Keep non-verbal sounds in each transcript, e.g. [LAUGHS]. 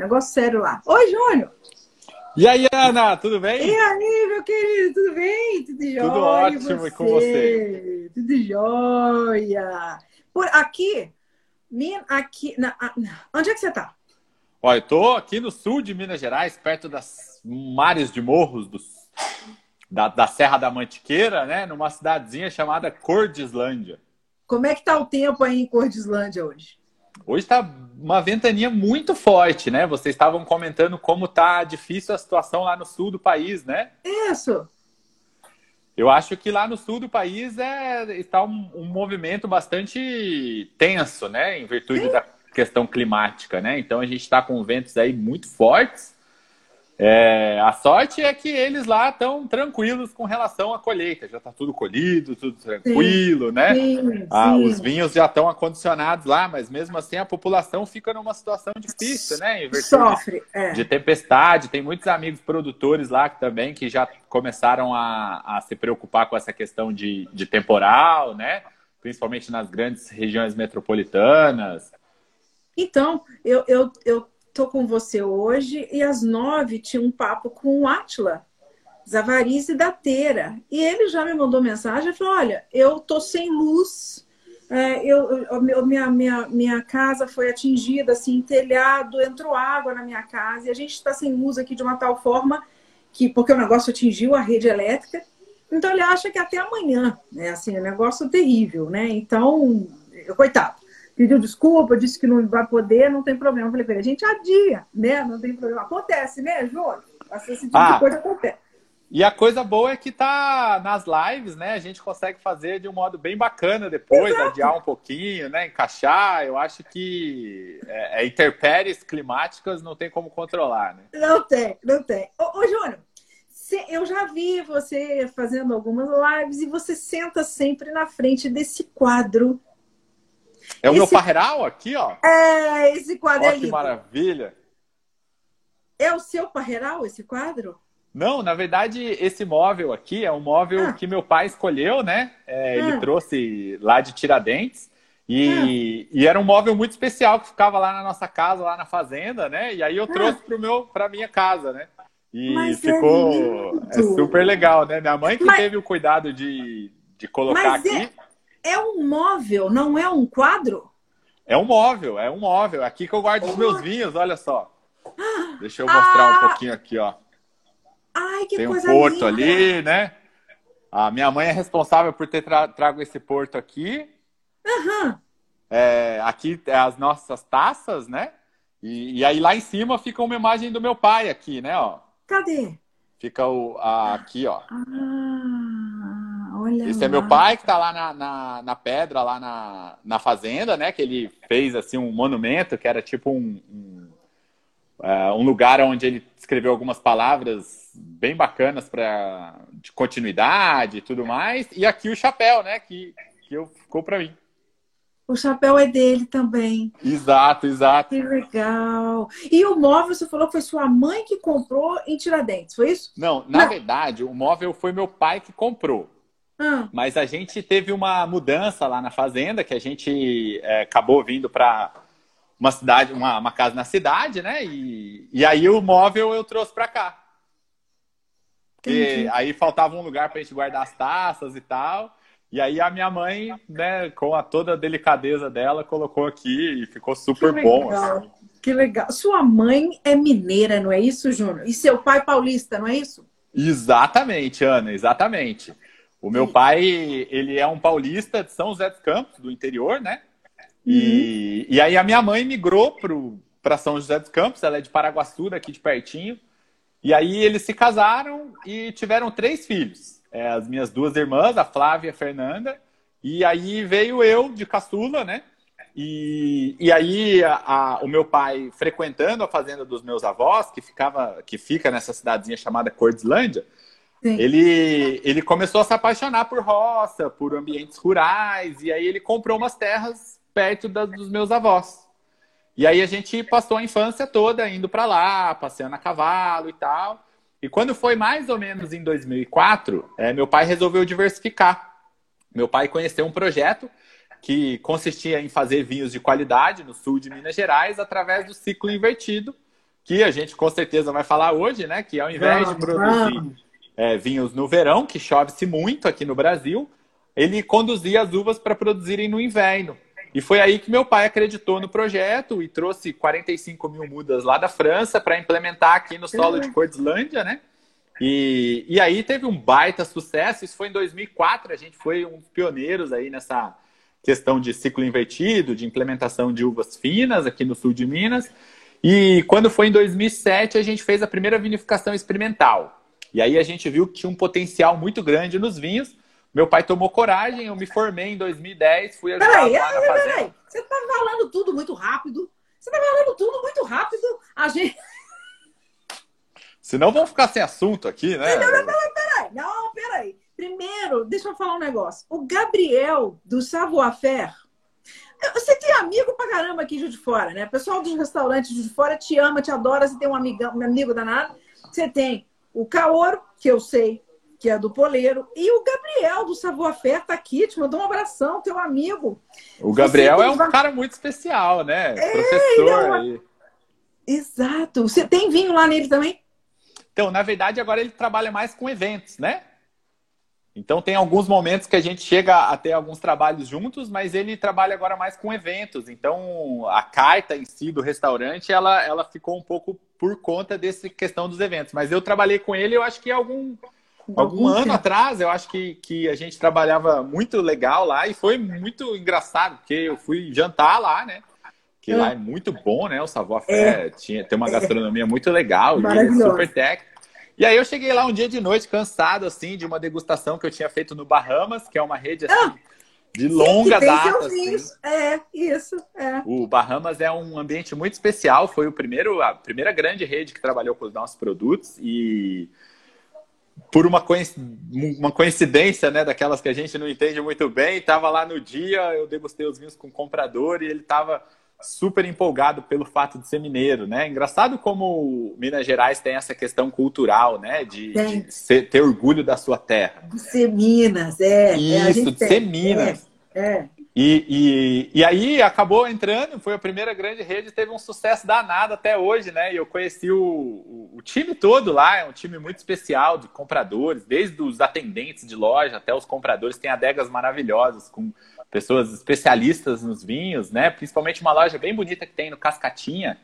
Negócio sério lá. Oi, Júnior! E aí, Ana, tudo bem? E aí, meu querido, tudo bem? Tudo jóia? Tudo ótimo, e com você? Tudo jóia! Por aqui, aqui na, onde é que você está? Olha, eu tô aqui no sul de Minas Gerais, perto das mares de morros dos, da, da Serra da Mantiqueira, né? Numa cidadezinha chamada Cordislândia. Como é que tá o tempo aí em Cordislândia hoje? Hoje está uma ventania muito forte, né? Vocês estavam comentando como tá difícil a situação lá no sul do país, né? Isso. Eu acho que lá no sul do país é, está um, um movimento bastante tenso, né? Em virtude Sim. da questão climática, né? Então a gente está com ventos aí muito fortes é, a sorte é que eles lá estão tranquilos com relação à colheita. Já está tudo colhido, tudo tranquilo, sim, né? Sim, ah, sim. Os vinhos já estão acondicionados lá, mas mesmo assim a população fica numa situação difícil, né? Sofre. É. De tempestade. Tem muitos amigos produtores lá também que já começaram a, a se preocupar com essa questão de, de temporal, né? Principalmente nas grandes regiões metropolitanas. Então, eu, eu, eu tô com você hoje e às nove tinha um papo com o Atila Zavarize da Teira. E ele já me mandou mensagem e falou: Olha, eu tô sem luz, é, eu, eu, minha, minha, minha casa foi atingida, assim, telhado, entrou água na minha casa e a gente está sem luz aqui de uma tal forma que, porque o negócio atingiu a rede elétrica. Então ele acha que até amanhã, né? Assim, um negócio terrível, né? Então, coitado pediu desculpa, disse que não vai poder, não tem problema. Eu falei para ele, a gente adia, né? Não tem problema. Acontece, né, Júnior? Esse tipo ah, de coisa acontece. E a coisa boa é que tá nas lives, né? A gente consegue fazer de um modo bem bacana depois, Exato. adiar um pouquinho, né? Encaixar. Eu acho que é, é, interpéries climáticas não tem como controlar, né? Não tem, não tem. Ô, ô Júnior, eu já vi você fazendo algumas lives e você senta sempre na frente desse quadro é o esse... meu parreiral aqui, ó. É, esse quadro ó, é lindo. Que maravilha. É o seu parreiral, esse quadro? Não, na verdade, esse móvel aqui é um móvel ah. que meu pai escolheu, né? É, ah. Ele trouxe lá de Tiradentes. E, ah. e, era um móvel muito especial que ficava lá na nossa casa, lá na fazenda, né? E aí eu trouxe para meu, para minha casa, né? E Mas é ficou é, é super legal, né? Minha mãe que Mas... teve o cuidado de, de colocar Mas aqui. É é um móvel, não é um quadro? É um móvel, é um móvel. Aqui que eu guardo os meus vinhos, olha só. Deixa eu mostrar ah, um pouquinho aqui, ó. Ai, que Tem um porto linda. ali, né? A minha mãe é responsável por ter tra trago esse porto aqui. Uhum. É, aqui é as nossas taças, né? E, e, aí lá em cima fica uma imagem do meu pai aqui, né? Ó. Cadê? Fica o, a, aqui, ó. Ah. Olha Esse lá. é meu pai que está lá na, na, na, pedra, lá na, na fazenda, né? Que ele fez assim um monumento que era tipo um, um, uh, um lugar onde ele escreveu algumas palavras bem bacanas para de continuidade e tudo mais. E aqui o chapéu, né? Que, que eu, ficou para mim. O chapéu é dele também. Exato, exato. Que legal. E o móvel, você falou que foi sua mãe que comprou em Tiradentes, foi isso? Não, na Não. verdade, o móvel foi meu pai que comprou. Ah. Mas a gente teve uma mudança lá na fazenda, que a gente é, acabou vindo para uma cidade, uma, uma, casa na cidade, né? E, e aí o móvel eu trouxe para cá. Porque aí faltava um lugar para a gente guardar as taças e tal. E aí a minha mãe, né, com a toda a delicadeza dela, colocou aqui e ficou super que bom. Assim. Que legal. Sua mãe é mineira, não é isso, Júnior? E seu pai paulista, não é isso? Exatamente, Ana, exatamente. O meu pai, ele é um paulista de São José dos Campos, do interior, né? E, uhum. e aí a minha mãe migrou para São José dos Campos, ela é de Paraguaçu, daqui de pertinho. E aí eles se casaram e tiveram três filhos. É, as minhas duas irmãs, a Flávia e a Fernanda. E aí veio eu de caçula, né? E, e aí a, a, o meu pai frequentando a fazenda dos meus avós, que ficava, que fica nessa cidadezinha chamada Cordislândia, ele, ele começou a se apaixonar por roça, por ambientes rurais, e aí ele comprou umas terras perto da, dos meus avós. E aí a gente passou a infância toda indo para lá, passeando a cavalo e tal. E quando foi mais ou menos em 2004, é, meu pai resolveu diversificar. Meu pai conheceu um projeto que consistia em fazer vinhos de qualidade no sul de Minas Gerais através do ciclo invertido, que a gente com certeza vai falar hoje, né? Que ao invés de produzir é, vinhos no verão, que chove-se muito aqui no Brasil, ele conduzia as uvas para produzirem no inverno. E foi aí que meu pai acreditou no projeto e trouxe 45 mil mudas lá da França para implementar aqui no solo de uhum. Cordilândia, né? E, e aí teve um baita sucesso. Isso foi em 2004. A gente foi um dos pioneiros aí nessa questão de ciclo invertido, de implementação de uvas finas aqui no sul de Minas. E quando foi em 2007, a gente fez a primeira vinificação experimental. E aí a gente viu que tinha um potencial muito grande nos vinhos. Meu pai tomou coragem, eu me formei em 2010, fui ajudar peraí, lá na fazenda. Peraí, você está falando tudo muito rápido. Você está falando tudo muito rápido. A gente... Senão vamos ficar sem assunto aqui, né? Não, não, não, peraí. Não, peraí. Primeiro, deixa eu falar um negócio. O Gabriel, do Savoir-Faire, você tem amigo pra caramba aqui de fora, né? O pessoal dos restaurantes de fora te ama, te adora, você tem um, amigão, um amigo danado. Você tem o Caoro, que eu sei que é do Poleiro, e o Gabriel do Savoir-Faire tá aqui, te mandou um abração, teu amigo. O Gabriel é um cara muito especial, né? É, Professor é uma... Exato. Você tem vinho lá nele também? Então, na verdade, agora ele trabalha mais com eventos, né? Então, tem alguns momentos que a gente chega a ter alguns trabalhos juntos, mas ele trabalha agora mais com eventos. Então, a carta em si do restaurante, ela, ela ficou um pouco por conta dessa questão dos eventos. Mas eu trabalhei com ele, eu acho que algum, algum ano atrás, eu acho que, que a gente trabalhava muito legal lá e foi muito engraçado, porque eu fui jantar lá, né? Que é. lá é muito bom, né? O Savoir é. tinha, tem uma é. gastronomia muito legal e super técnica. E aí eu cheguei lá um dia de noite, cansado, assim, de uma degustação que eu tinha feito no Bahamas, que é uma rede assim, ah, de longa sim, data. Assim. É, isso. É. O Bahamas é um ambiente muito especial. Foi o primeiro, a primeira grande rede que trabalhou com os nossos produtos. E por uma, uma coincidência, né, daquelas que a gente não entende muito bem, estava lá no dia, eu degustei os vinhos com o comprador e ele estava super empolgado pelo fato de ser mineiro, né? Engraçado como Minas Gerais tem essa questão cultural, né? De, de ser, ter orgulho da sua terra. De ser Minas, é. é Isso, é, de ser Minas. É, é. E, e, e aí acabou entrando, foi a primeira grande rede, teve um sucesso danado até hoje, né? E eu conheci o, o, o time todo lá, é um time muito especial de compradores, desde os atendentes de loja até os compradores, tem adegas maravilhosas com pessoas especialistas nos vinhos, né? Principalmente uma loja bem bonita que tem no Cascatinha,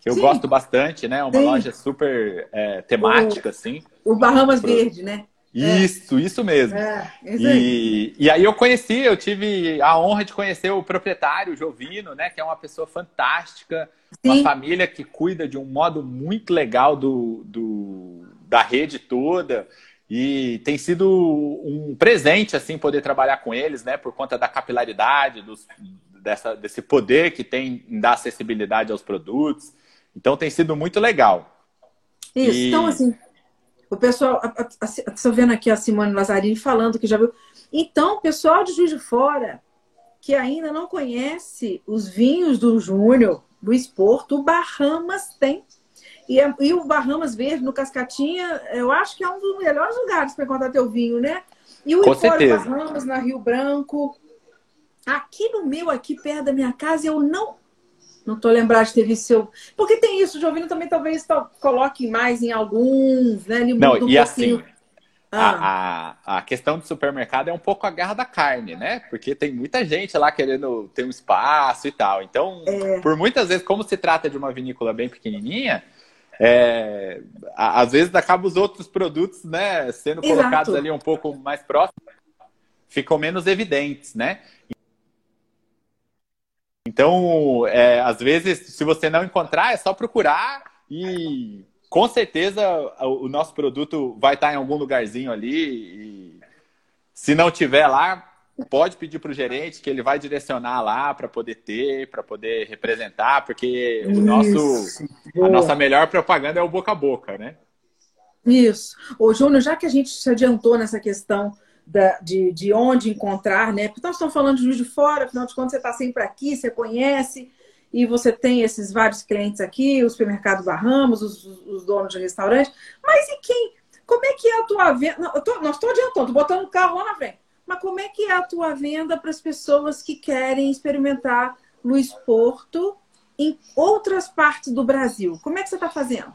que eu Sim. gosto bastante, né? Uma Sim. loja super é, temática, o, assim. O Bahamas Pro... Verde, né? Isso, é. isso mesmo. É, isso e, e aí eu conheci, eu tive a honra de conhecer o proprietário, o Jovino, né? Que é uma pessoa fantástica, Sim. uma família que cuida de um modo muito legal do, do, da rede toda. E tem sido um presente, assim, poder trabalhar com eles, né? Por conta da capilaridade, dos, dessa, desse poder que tem em dar acessibilidade aos produtos. Então, tem sido muito legal. Isso, e... então, assim, o pessoal... Estou vendo aqui a Simone Lazzarini falando que já viu... Então, o pessoal de Juiz de Fora, que ainda não conhece os vinhos do Júnior, do Esporto, o Bahamas tem e, é, e o Bahamas Verde, no Cascatinha, eu acho que é um dos melhores lugares para encontrar teu vinho, né? E o Empório Bahamas, na Rio Branco. Aqui no meu, aqui perto da minha casa, eu não não tô lembrado de ter visto seu. Porque tem isso, o Jovino também talvez coloque mais em alguns, né? Ele não, um e assim, ah. a, a, questão do supermercado é um pouco a guerra da carne, né? Porque tem muita gente lá querendo ter um espaço e tal. Então, é... por muitas vezes, como se trata de uma vinícola bem pequenininha, é, às vezes acaba os outros produtos, né, sendo Exato. colocados ali um pouco mais próximos, ficam menos evidentes, né? Então, é, às vezes, se você não encontrar, é só procurar e com certeza o nosso produto vai estar em algum lugarzinho ali. E se não tiver lá, pode pedir para o gerente que ele vai direcionar lá para poder ter, para poder representar, porque o nosso, a nossa melhor propaganda é o boca a boca, né? Isso. Ô, Júnior, já que a gente se adiantou nessa questão da, de, de onde encontrar, né? Porque nós estamos falando de Juiz de Fora, afinal de contas você está sempre aqui, você conhece, e você tem esses vários clientes aqui, o supermercado Barramos, os, os donos de restaurante, mas e quem? Como é que é a tua venda? Não, tô, nós estou adiantando, estou botando o carro lá na frente. Mas como é que é a tua venda para as pessoas que querem experimentar Luiz Porto em outras partes do Brasil. Como é que você está fazendo?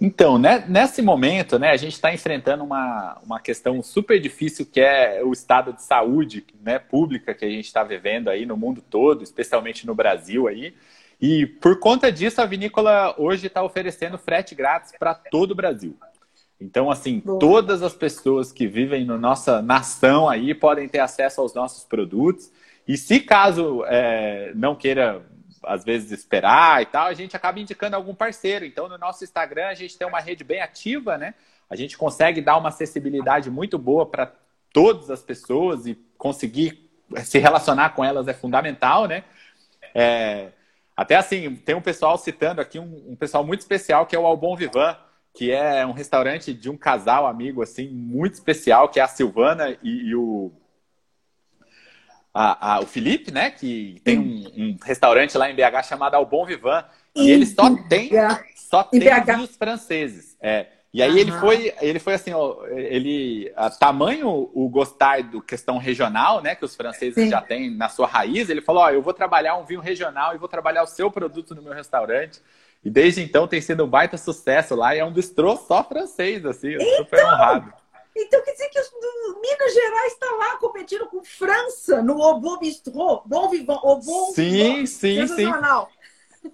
Então, né, nesse momento, né, a gente está enfrentando uma, uma questão super difícil que é o estado de saúde né, pública que a gente está vivendo aí no mundo todo, especialmente no Brasil aí. E por conta disso, a vinícola hoje está oferecendo frete grátis para todo o Brasil. Então, assim, Boa. todas as pessoas que vivem na nossa nação aí podem ter acesso aos nossos produtos. E se caso é, não queira às vezes esperar e tal, a gente acaba indicando algum parceiro. Então, no nosso Instagram, a gente tem uma rede bem ativa, né? A gente consegue dar uma acessibilidade muito boa para todas as pessoas e conseguir se relacionar com elas é fundamental, né? É, até assim, tem um pessoal citando aqui, um, um, pessoal muito especial que é o Albon Vivan, que é um restaurante de um casal amigo, assim, muito especial, que é a Silvana e, e o a, a, o Felipe, né? Que tem um, um, restaurante lá em BH chamado Ao Bom Vivan. E ele só tem, só tem vinhos franceses. É. E aí ele foi, ele foi assim, ó, ele a, tamanho o gostar do questão regional, né, que os franceses Sim. já têm na sua raiz, ele falou, ó, eu vou trabalhar um vinho regional e vou trabalhar o seu produto no meu restaurante. E desde então tem sido um baita sucesso lá e é um bistrô só francês, assim, então, super honrado. Então quer dizer que os, Minas Gerais está lá competindo com França no Obon Bistrô, Bom Vivant, Obon Sim, sim, sim.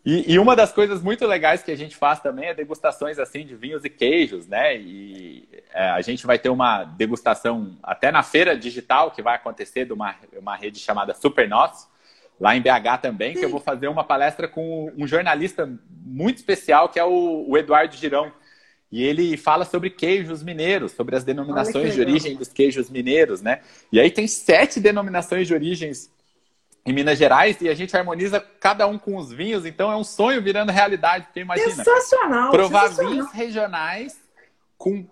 E, e, uma das coisas muito legais que a gente faz também é degustações assim de vinhos e queijos, né? E é, a gente vai ter uma degustação até na feira digital que vai acontecer de uma, uma rede chamada Super Nosso, lá em BH também, que eu vou fazer uma palestra com um jornalista muito especial que é o, o Eduardo Girão. E ele fala sobre queijos mineiros, sobre as denominações de origem dos queijos mineiros, né? E aí tem sete denominações de origens em Minas Gerais e a gente harmoniza cada um com os vinhos, então é um sonho virando realidade, porque imagina. Sensacional! Provar sensacional. vinhos regionais com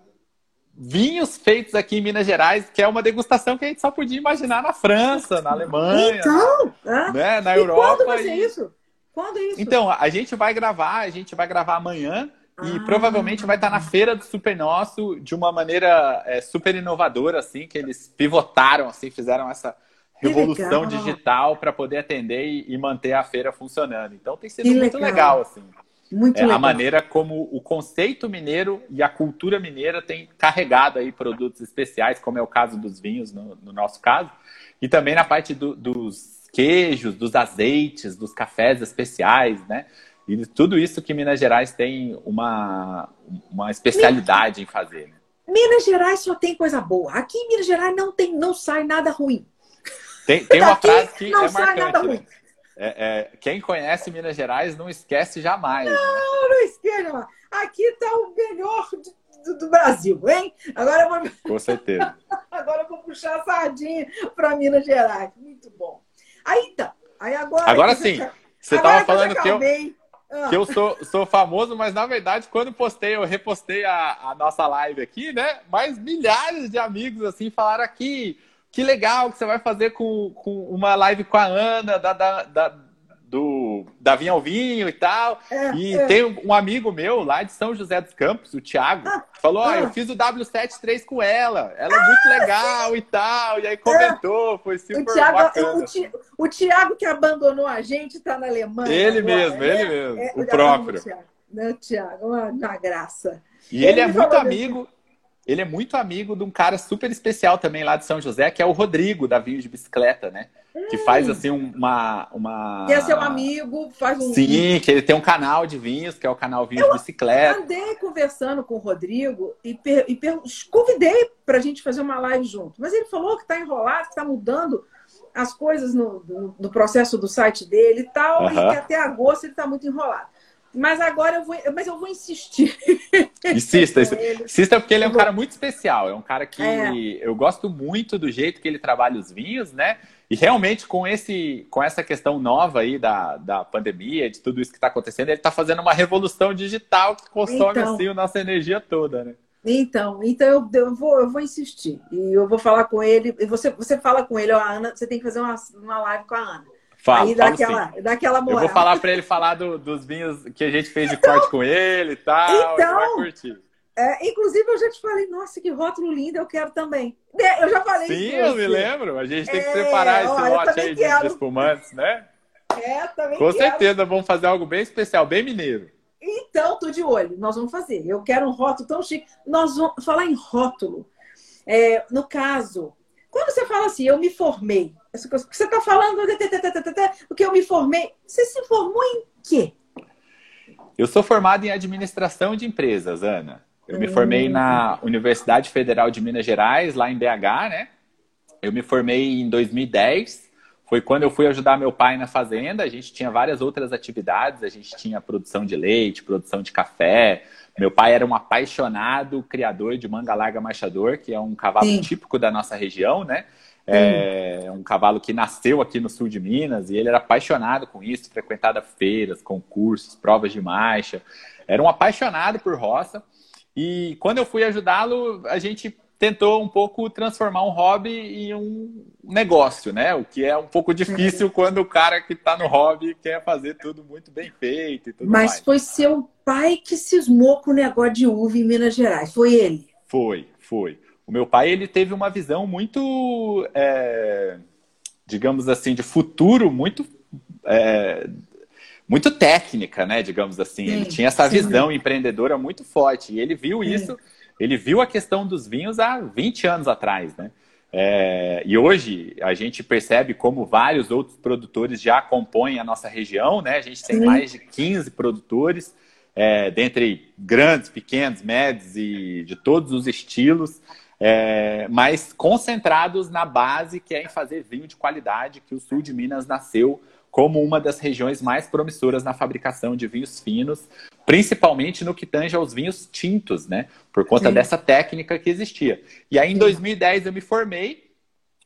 vinhos feitos aqui em Minas Gerais, que é uma degustação que a gente só podia imaginar na França, na Alemanha, então, né? na Europa. Quando vai ser e... isso? Quando é isso? Então, a gente vai gravar, a gente vai gravar amanhã e ah. provavelmente vai estar na feira do Super Nosso de uma maneira é, super inovadora, assim, que eles pivotaram, assim, fizeram essa revolução digital para poder atender e, e, manter a feira funcionando. Então tem sido que muito legal, legal assim. Muito é, legal. A maneira como o conceito mineiro e a cultura mineira tem carregado aí produtos especiais, como é o caso dos vinhos, no, no nosso caso, e também na parte do, dos queijos, dos azeites, dos cafés especiais, né? E tudo isso que Minas Gerais tem uma, uma especialidade Minas, em fazer. Né? Minas Gerais só tem coisa boa. Aqui em Minas Gerais não, tem, não sai nada ruim. Tem, tem uma frase que não é sai marcante. Nada né? É, é, quem conhece Minas Gerais não esquece jamais. Não, né? não esquece. Aqui está o melhor do, do, Brasil, hein? Agora eu vou... Com certeza. [LAUGHS] agora eu vou puxar a sardinha para Minas Gerais. Muito bom. Aí tá. Aí agora. Agora sim. Você estava falando que eu que eu sou, sou famoso, mas na verdade, quando postei, eu repostei a, a nossa live aqui, né? Mas milhares de amigos assim falaram aqui. Que legal que você vai fazer com, com uma live com a Ana, da, da, da do Davi Alvinho e tal. É, e é. tem um amigo meu lá de São José dos Campos, o Thiago, ah, falou: ah, eu fiz o W73 com ela, ela é muito ah, legal sim. e tal. E aí comentou, foi super o Thiago, bacana. O, o Thiago que abandonou a gente está na Alemanha. Ele agora, mesmo, ele é, mesmo, é, o próprio. Thiago, né, Thiago, uma, uma graça. E ele, ele é muito amigo. Assim, ele é muito amigo de um cara super especial também lá de São José, que é o Rodrigo, da Vinho de Bicicleta, né? Hum. Que faz, assim, uma... uma... Que é seu amigo, faz um... Sim, que ele tem um canal de vinhos, que é o canal Vinho de Bicicleta. Eu andei conversando com o Rodrigo e, per... e per... convidei para a gente fazer uma live junto. Mas ele falou que está enrolado, que está mudando as coisas no, no, no, processo do site dele e tal, uhum. e que até agosto ele está muito enrolado. Mas agora eu vou, mas eu vou insistir. [LAUGHS] Insista, insista porque ele é um cara muito especial. É um cara que é. eu gosto muito do jeito que ele trabalha os vinhos, né? E realmente com esse, com essa questão nova aí da, da pandemia, de tudo isso que está acontecendo, ele está fazendo uma revolução digital que consome então, assim a nossa energia toda, né? Então, então eu, eu, vou, eu vou insistir e eu vou falar com ele. Você, você fala com ele, ó, Ana, você tem que fazer uma, uma live com a Ana. Falo, Aí dá aquela, dá aquela moral. Eu vou falar para ele falar do, dos vinhos que a gente fez de então, corte com ele e tal. Então, vai curtir. É, inclusive, eu já te falei, nossa, que rótulo lindo, eu quero também. Eu já falei Sim, eu me lembro. A gente tem que é, preparar esse lote aí quero. de espumantes, né? É, também Com quero. certeza, vamos fazer algo bem especial, bem mineiro. Então, tô de olho. Nós vamos fazer. Eu quero um rótulo tão chique. Nós vamos falar em rótulo. É, no caso, quando você fala assim, eu me formei, essa coisa que você está falando, o que eu me formei, você se formou em quê? Eu sou formado em administração de empresas, Ana. Eu me formei na Universidade Federal de Minas Gerais, lá em BH, né? Eu me formei em 2010. Foi quando eu fui ajudar meu pai na fazenda. A gente tinha várias outras atividades. A gente tinha produção de leite, produção de café. Meu pai era um apaixonado criador de manga larga marchador, que é um cavalo Sim. típico da nossa região, né? É um cavalo que nasceu aqui no sul de Minas e ele era apaixonado com isso, frequentava feiras, concursos, provas de marcha. Era um apaixonado por roça. E quando eu fui ajudá-lo, a gente tentou um pouco transformar um hobby em um negócio, né? O que é um pouco difícil uhum. quando o cara que está no hobby quer fazer tudo muito bem feito e tudo Mas mais. foi seu pai que cismou com o negócio de uva em Minas Gerais, foi ele? Foi, foi. O meu pai ele teve uma visão muito, é, digamos assim, de futuro muito é, muito técnica, né? Digamos assim. Sim, ele tinha essa sim. visão empreendedora muito forte. E ele viu sim. isso, ele viu a questão dos vinhos há 20 anos atrás, né? É, e hoje a gente percebe como vários outros produtores já compõem a nossa região, né? A gente tem mais de 15 produtores, é, dentre grandes, pequenos, médios e de todos os estilos é, mas concentrados na base que é em fazer vinho de qualidade, que o sul de Minas nasceu como uma das regiões mais promissoras na fabricação de vinhos finos, principalmente no que tange aos vinhos tintos, né? Por conta Sim. dessa técnica que existia. E aí, em 2010, eu me formei,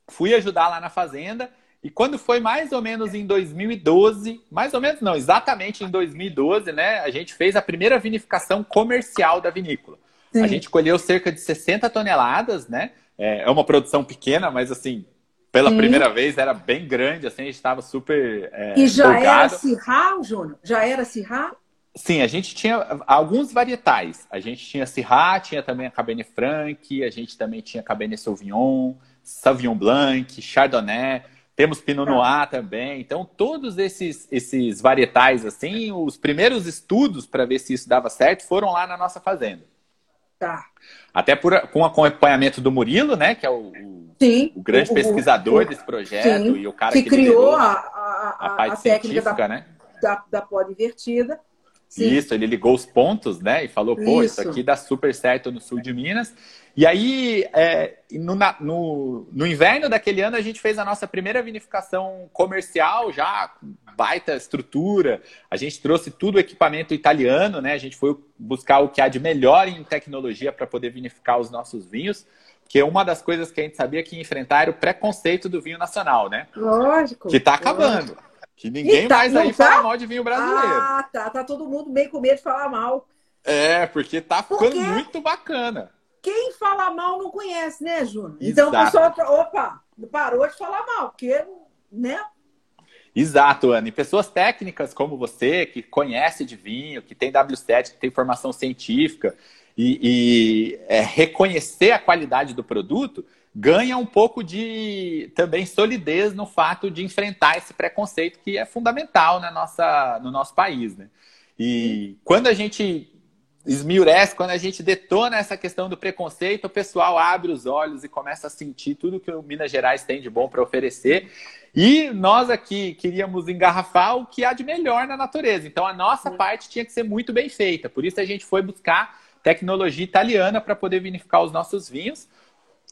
fui ajudar lá na fazenda, e quando foi mais ou menos em 2012, mais ou menos não, exatamente em 2012, né? A gente fez a primeira vinificação comercial da vinícola. Sim. A gente colheu cerca de 60 toneladas, né? É, é uma produção pequena, mas assim, pela Sim. primeira vez era bem grande, assim, a gente estava super. É, e já empolgado. era Sirra, Júnior? Já era Sirra? Sim, a gente tinha alguns varietais. A gente tinha Syrah, tinha também a Cabernet Franc, a gente também tinha Cabernet Sauvignon, Sauvignon Blanc, Chardonnay, temos Pinot tá. Noir também. Então, todos esses, esses varietais, assim, os primeiros estudos para ver se isso dava certo foram lá na nossa fazenda. Tá. Até por, com acompanhamento do Murilo, né? Que é o, sim, o grande o, pesquisador o, desse projeto sim, e o cara que, que criou a, a, a, parte a técnica da, né? da, da invertida. Sim. Isso, ele ligou os pontos, né? E falou, pô, isso. isso aqui dá super certo no sul de Minas. E aí, é, no, no, no, inverno daquele ano, a gente fez a nossa primeira vinificação comercial, já com baita estrutura. A gente trouxe tudo o equipamento italiano, né? A gente foi buscar o que há de melhor em tecnologia para poder vinificar os nossos vinhos. Porque uma das coisas que a gente sabia que ia enfrentar era o preconceito do vinho nacional, né? Lógico. Que está acabando. Lógico. Que ninguém tá, mais aí tá? fala mal de vinho brasileiro. Ah, tá. Tá todo mundo bem com medo de falar mal. É, porque tá ficando muito bacana. Quem fala mal não conhece, né, Júnior? Então o pessoal, opa, parou de falar mal, porque, né? Exato, Ana. E pessoas técnicas como você, que conhece de vinho, que tem W7, que tem formação científica, e, e é, reconhecer a qualidade do produto, ganha um pouco de também solidez no fato de enfrentar esse preconceito que é fundamental na nossa, no nosso país. Né? E quando a gente esmiurece, quando a gente detona essa questão do preconceito, o pessoal abre os olhos e começa a sentir tudo que o Minas Gerais tem de bom para oferecer. E nós aqui queríamos engarrafar o que há de melhor na natureza. Então a nossa parte tinha que ser muito bem feita. Por isso a gente foi buscar tecnologia italiana para poder vinificar os nossos vinhos.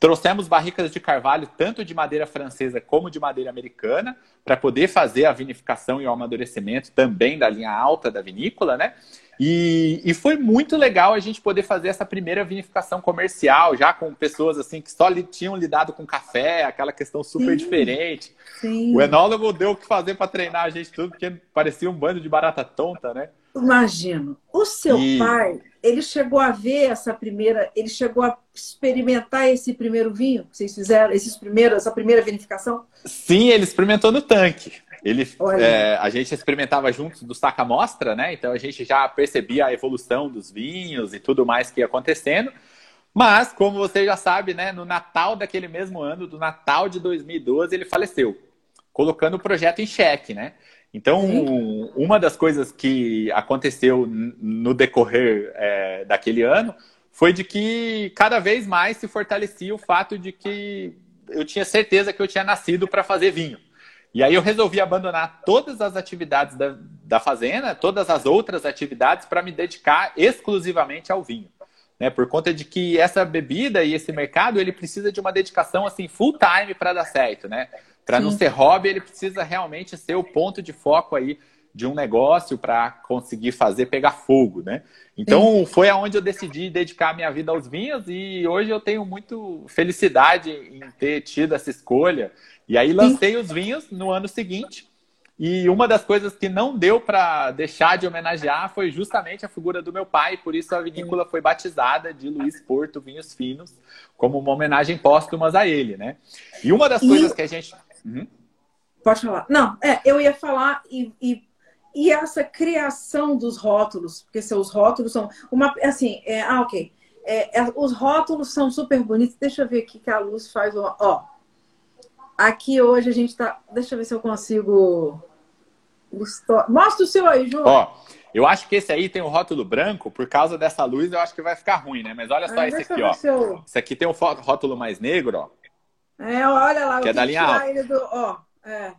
Trouxemos barricas de carvalho, tanto de madeira francesa como de madeira americana, para poder fazer a vinificação e o amadurecimento também da linha alta da vinícola, né? E, e, foi muito legal a gente poder fazer essa primeira vinificação comercial, já com pessoas assim que só li, tinham lidado com café, aquela questão super sim, diferente. Sim. O enólogo deu o que fazer para treinar a gente tudo, porque parecia um bando de barata tonta, né? Imagino. O seu e... pai, ele chegou a ver essa primeira, ele chegou a experimentar esse primeiro vinho que vocês fizeram, esses primeiros, essa primeira vinificação? Sim, ele experimentou no tanque. Ele, é, a gente experimentava juntos do saca mostra, né? Então a gente já percebia a evolução dos vinhos e tudo mais que ia acontecendo. Mas, como você já sabe, né, no Natal daquele mesmo ano, do Natal de 2012, ele faleceu, colocando o projeto em xeque, né? Então, uma das coisas que aconteceu no decorrer é, daquele ano foi de que cada vez mais se fortalecia o fato de que eu tinha certeza que eu tinha nascido para fazer vinho. E aí eu resolvi abandonar todas as atividades da, da fazenda, todas as outras atividades, para me dedicar exclusivamente ao vinho. Né? Por conta de que essa bebida e esse mercado, ele precisa de uma dedicação assim full time para dar certo, né? Para não ser hobby, ele precisa realmente ser o ponto de foco aí de um negócio para conseguir fazer pegar fogo, né? Então Sim. foi aonde eu decidi dedicar minha vida aos vinhos e hoje eu tenho muito felicidade em ter tido essa escolha. E aí lancei Sim. os vinhos no ano seguinte. E uma das coisas que não deu para deixar de homenagear foi justamente a figura do meu pai, por isso a vinícola foi batizada de Luiz Porto Vinhos Finos, como uma homenagem póstuma a ele, né? E uma das e... coisas que a gente. Uhum. Pode falar. Não, é, eu ia falar e, e e essa criação dos rótulos, porque seus rótulos são uma assim, é, ah, ok. É, é, os rótulos são super bonitos. Deixa eu ver aqui que a luz faz. Ó, aqui hoje a gente tá. Deixa eu ver se eu consigo. Mostra o seu aí, João. Ó, eu acho que esse aí tem um rótulo branco, por causa dessa luz eu acho que vai ficar ruim, né? Mas olha só ah, esse aqui, ó. Seu... Esse aqui tem um rótulo mais negro, ó. É, olha lá. Que é da linha alta. Do... Ó, é.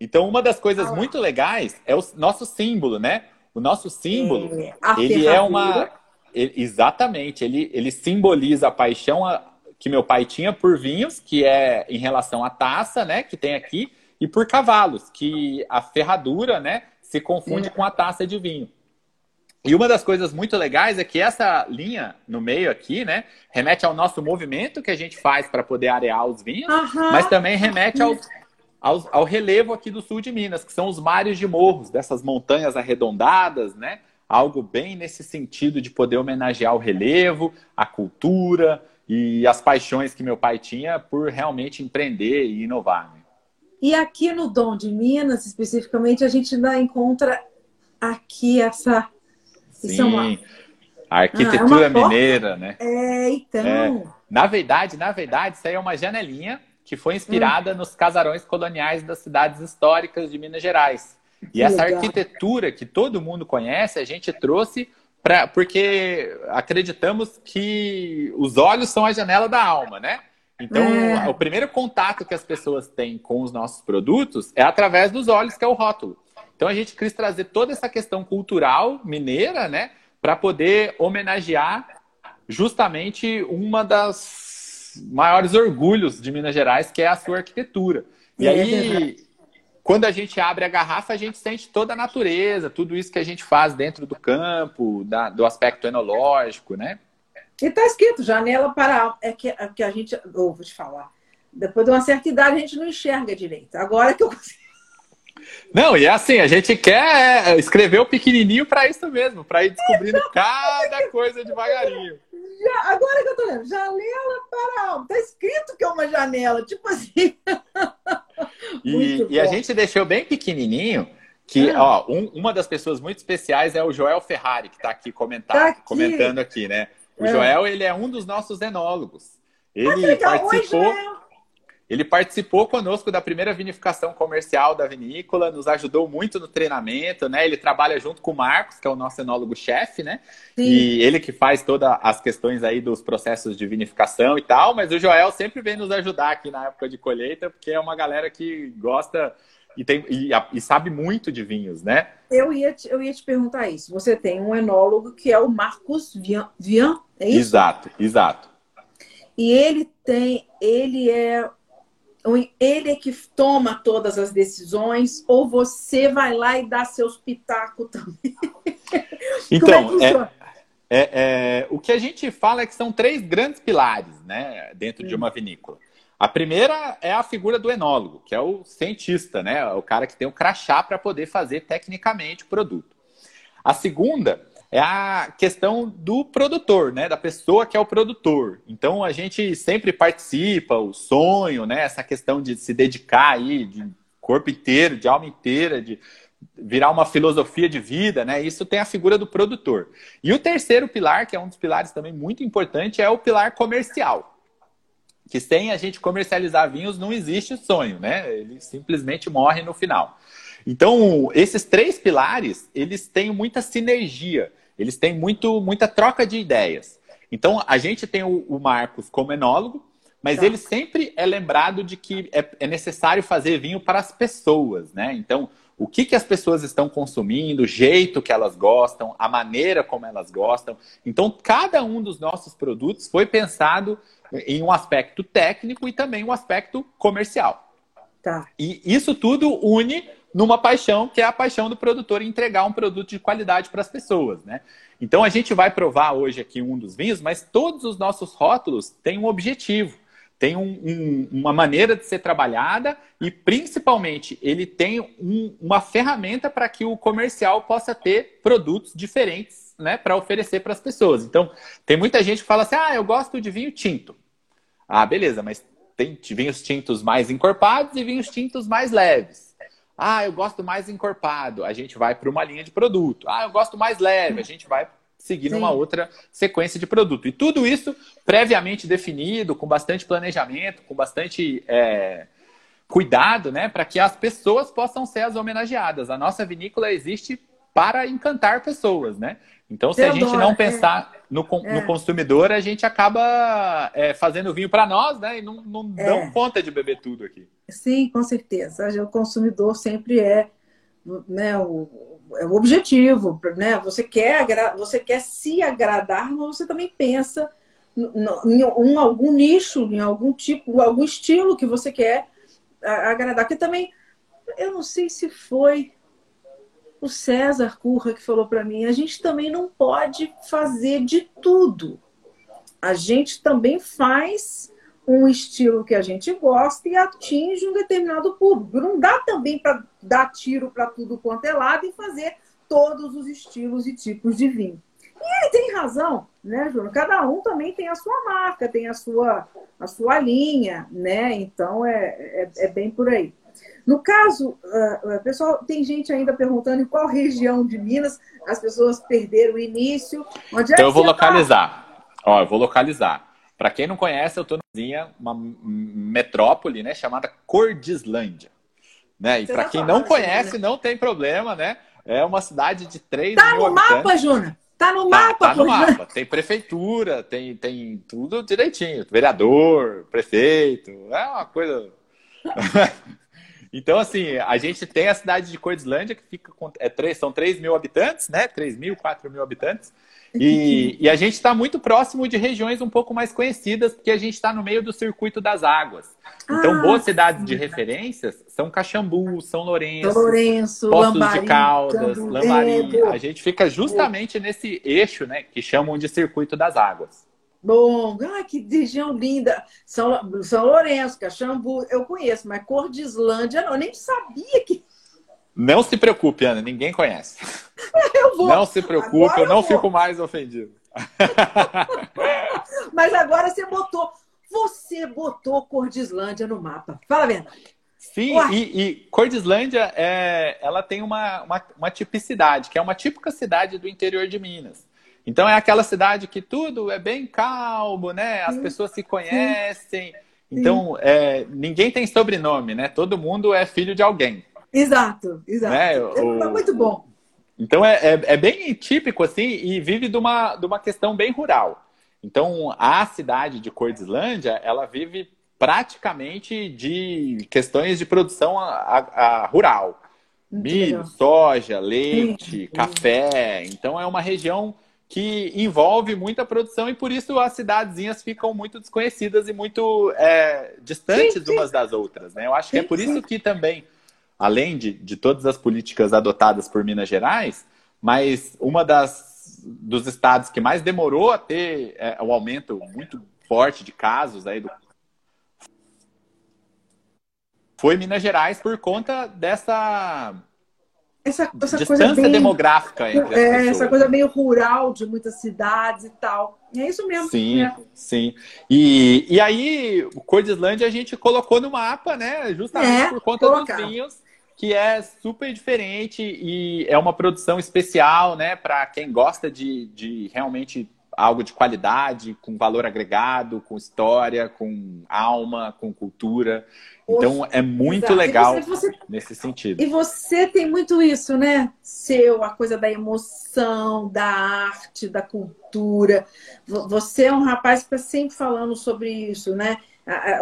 Então, uma das coisas ah, muito legais é o nosso símbolo, né? O nosso símbolo, é, ele é uma... Ele, exatamente, ele, ele simboliza a paixão que meu pai tinha por vinhos, que é em relação à taça, né? Que tem aqui, e por cavalos, que a ferradura, né? Se confunde com a taça de vinho. E uma das coisas muito legais é que essa linha no meio aqui, né, remete ao nosso movimento que a gente faz para poder arear os vinhos, mas também remete ao, ao, ao, relevo aqui do sul de Minas, que são os mares de morros, dessas montanhas arredondadas, né? Algo bem nesse sentido de poder homenagear o relevo, a cultura e as paixões que meu pai tinha por realmente empreender e inovar. Né? E aqui no Dom de Minas, especificamente, a gente ainda encontra aqui essa. É Sim, uma... a arquitetura ah, é mineira, né? É, então. É. Na verdade, na verdade, isso aí é uma janelinha que foi inspirada hum. nos casarões coloniais das cidades históricas de Minas Gerais. E que essa legal. arquitetura que todo mundo conhece, a gente trouxe para porque acreditamos que os olhos são a janela da alma, né? Então, é. o primeiro contato que as pessoas têm com os nossos produtos é através dos olhos, que é o rótulo. Então, a gente quis trazer toda essa questão cultural mineira, né, para poder homenagear justamente uma das maiores orgulhos de Minas Gerais, que é a sua arquitetura. E é, aí, quando a gente abre a garrafa, a gente sente toda a natureza, tudo isso que a gente faz dentro do campo, da, do aspecto enológico, né? E tá escrito, janela para... É que, é que a gente... Vou te falar. Depois de uma certa idade, a gente não enxerga direito. Agora que eu [LAUGHS] consigo... Não, e é assim, a gente quer é, escrever o pequenininho para isso mesmo, para ir descobrindo cada coisa devagarinho. Já, agora que eu tô lendo, janela para alma. Tá escrito que é uma janela, tipo assim. [LAUGHS] e, e a gente deixou bem pequenininho que, ah. ó, um, uma das pessoas muito especiais é o Joel Ferrari, que está aqui, comentar, tá aqui, comentando aqui, né? O é. Joel, ele é um dos nossos enólogos. Ele participou... Oi, ele participou conosco da primeira vinificação comercial da vinícola, nos ajudou muito no treinamento, né? Ele trabalha junto com o Marcos, que é o nosso enólogo-chefe, né? Sim. E ele que faz todas as questões aí dos processos de vinificação e tal, mas o Joel sempre vem nos ajudar aqui na época de colheita, porque é uma galera que gosta e, tem, e, e, sabe muito de vinhos, né? Eu ia, te, eu ia te perguntar isso. Você tem um enólogo que é o Marcos Vian, Vian é isso? Exato, exato. E ele tem, ele é ele é que toma todas as decisões ou você vai lá e dá seus pitacos também? [LAUGHS] Então, é, é, é, é, o que a gente fala é que são três grandes pilares né, dentro hum. de uma vinícola. A primeira é a figura do enólogo, que é o cientista, né, o cara que tem o crachá para poder fazer tecnicamente o produto. A segunda é a questão do produtor, né? Da pessoa que é o produtor. Então a gente sempre participa, o sonho, né? Essa questão de se dedicar aí, de corpo inteiro, de alma inteira, de virar uma filosofia de vida, né? Isso tem a figura do produtor. E o terceiro pilar, que é um dos pilares também muito importante, é o pilar comercial. Que sem a gente comercializar vinhos não existe sonho, né? Ele simplesmente morre no final. Então, esses três pilares, eles têm muita sinergia, eles têm muito, muita troca de ideias. Então, a gente tem o, o Marcos como enólogo, mas tá. ele sempre é lembrado de que é, é, necessário fazer vinho para as pessoas, né? Então, o que, que as pessoas estão consumindo, o jeito que elas gostam, a maneira como elas gostam. Então, cada um dos nossos produtos foi pensado em um aspecto técnico e também um aspecto comercial. Tá. E isso tudo une numa paixão, que é a paixão do produtor entregar um produto de qualidade para as pessoas, né? Então a gente vai provar hoje aqui um dos vinhos, mas todos os nossos rótulos têm um objetivo, tem um, um, uma maneira de ser trabalhada e principalmente ele tem um, uma ferramenta para que o comercial possa ter produtos diferentes, né, para oferecer para as pessoas. Então tem muita gente que fala assim, ah, eu gosto de vinho tinto. Ah, beleza, mas tem vinhos tintos mais encorpados e vinhos tintos mais leves. Ah, eu gosto mais encorpado, a gente vai para uma linha de produto. Ah, eu gosto mais leve, a gente vai seguir Sim. uma outra sequência de produto. E tudo isso previamente definido, com bastante planejamento, com bastante é, cuidado, né, para que as pessoas possam ser as homenageadas. A nossa vinícola existe para encantar pessoas, né? Então, se a gente não é. No, é. no consumidor, a gente acaba é, fazendo vinho para nós, né? E não, não é. dão conta de beber tudo aqui. Sim, com certeza. O consumidor sempre é, né, o, é o objetivo, né? Você quer, você quer se agradar, mas você também pensa em, em algum nicho, em algum tipo, algum estilo que você quer agradar. Que também, eu não sei se foi o César Curra que falou para mim, a gente também não pode fazer de tudo. A gente também faz um estilo que a gente gosta e atinge um determinado público. Não dá também para dar tiro para tudo quanto é lado e fazer todos os estilos e tipos de vinho. E ele tem razão, né, Júnior? Cada um também tem a sua marca, tem a sua, a sua linha, né? Então é, é, é bem por aí. No caso, uh, pessoal, tem gente ainda perguntando em qual região de Minas as pessoas perderam o início. Onde é então eu vou tá? localizar. Tá? Ó, eu vou localizar. Para quem não conhece, eu estou numa uma metrópole, né, chamada Cordislândia. Né? E para quem não conhece, não tem problema, né? É uma cidade de 3 tá mil habitantes. Tá no mapa, Juna? Tá no mapa, Tá, tá no mapa. Tem prefeitura, tem, tem tudo direitinho. Vereador, prefeito. É uma coisa. [LAUGHS] Então, assim, a gente tem a cidade de Cordislândia, que fica com. É, três, são 3 mil habitantes, né? 3 mil, 4 mil habitantes. E, [LAUGHS] e a gente está muito próximo de regiões um pouco mais conhecidas, porque a gente está no meio do circuito das águas. Então, ah, boas cidades sim. de referências são Caxambu, São Lourenço, Lourenço Postos Lambari, de Caldas, Lambari. É, a gente fica justamente nesse eixo, né, que chamam de circuito das águas. Bom, ah, que região linda. São, São Lourenço, Caxambu, eu conheço, mas Cordislândia não, eu nem sabia que. Não se preocupe, Ana, ninguém conhece. [LAUGHS] Eu vou. Não se preocupe, agora eu não fico mais ofendido. [LAUGHS] mas agora você botou, você botou Cordislândia no mapa. Fala a verdade. Sim, e, e Cordislândia, é, ela tem uma, uma, uma tipicidade, que é uma típica cidade do interior de Minas. Então é aquela cidade que tudo é bem calmo, né? As pessoas se conhecem. Então, é, ninguém tem sobrenome, né? Todo mundo é filho de alguém. Exato, exato. Né? É o... muito bom. Então é, é, é, bem típico assim e vive de uma, de uma questão bem rural. Então a cidade de Cordislândia ela vive praticamente de questões de produção a, a, a rural. Milho, soja, leite, sim. café. Então é uma região que envolve muita produção e por isso as cidadezinhas ficam muito desconhecidas e muito é, distantes sim, sim. umas das outras. Né? Eu acho sim, que é por isso que também, além de, de todas as políticas adotadas por Minas Gerais, mas uma das dos estados que mais demorou a ter é, um aumento muito forte de casos aí do foi Minas Gerais por conta dessa essa, essa Distância coisa bem, demográfica entre é, Essa coisa meio rural de muitas cidades e tal. É isso mesmo. Sim, né? sim. E, e aí, o Cordislândia a gente colocou no mapa, né? Justamente é, por conta colocar. dos vinhos, que é super diferente e é uma produção especial, né? Para quem gosta de, de realmente algo de qualidade, com valor agregado, com história, com alma, com cultura. Então é muito Exato. legal você, você... nesse sentido. E você tem muito isso, né? Seu, a coisa da emoção, da arte, da cultura. Você é um rapaz que está sempre falando sobre isso, né?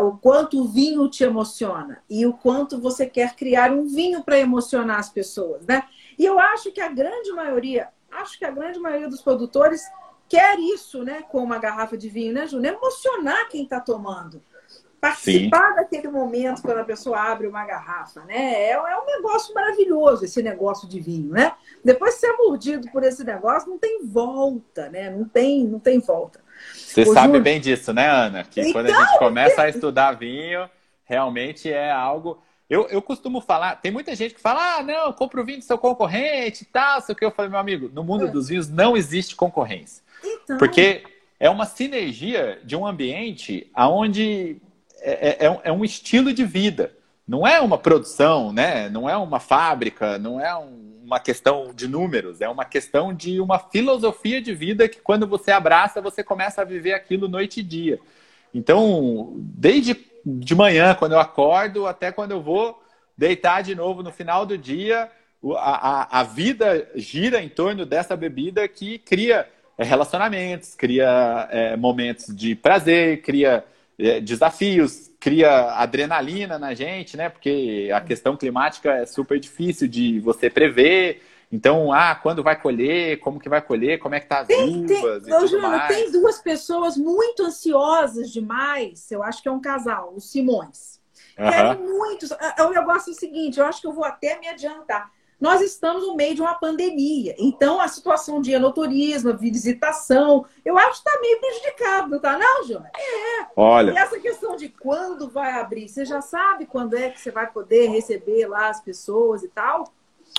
O quanto o vinho te emociona e o quanto você quer criar um vinho para emocionar as pessoas, né? E eu acho que a grande maioria, acho que a grande maioria dos produtores quer isso, né? Com uma garrafa de vinho, né, Júnior? Emocionar quem está tomando participar Sim. daquele momento quando a pessoa abre uma garrafa, né? É, é, um negócio maravilhoso esse negócio de vinho, né? Depois de ser mordido por esse negócio, não tem volta, né? Não tem, não tem volta. Você Ô, sabe Júlio... bem disso, né, Ana? Que então, quando a gente então, começa a [LAUGHS] estudar vinho, realmente é algo. Eu, eu costumo falar, tem muita gente que fala, ah, não, compra o vinho do seu concorrente e tal, sei o que. Eu falei, meu amigo, no mundo é. dos vinhos não existe concorrência. Então... Porque é uma sinergia de um ambiente onde é, é, é, é, um estilo de vida. Não é uma produção, né? não é uma fábrica, não é um, uma questão de números, é uma questão de uma filosofia de vida que quando você abraça, você começa a viver aquilo noite e dia. Então, desde de manhã, quando eu acordo, até quando eu vou deitar de novo no final do dia, a, a, a vida gira em torno dessa bebida que cria é, relacionamentos, cria é, momentos de prazer, cria desafios, cria adrenalina na gente, né? Porque a questão climática é super difícil de você prever. Então, ah, quando vai colher, como que vai colher, como é que tá as tem, uvas tem, e tudo mais. Tem duas pessoas muito ansiosas demais, eu acho que é um casal, os Simões. Uhum. Querem muito. É, o negócio é o seguinte, eu acho que eu vou até me adiantar nós estamos no meio de uma pandemia. Então, a situação de enoturismo, visitação, eu acho que está meio prejudicado, tá não, João? É. Olha. E essa questão de quando vai abrir, você já sabe quando é que você vai poder receber lá as pessoas e tal?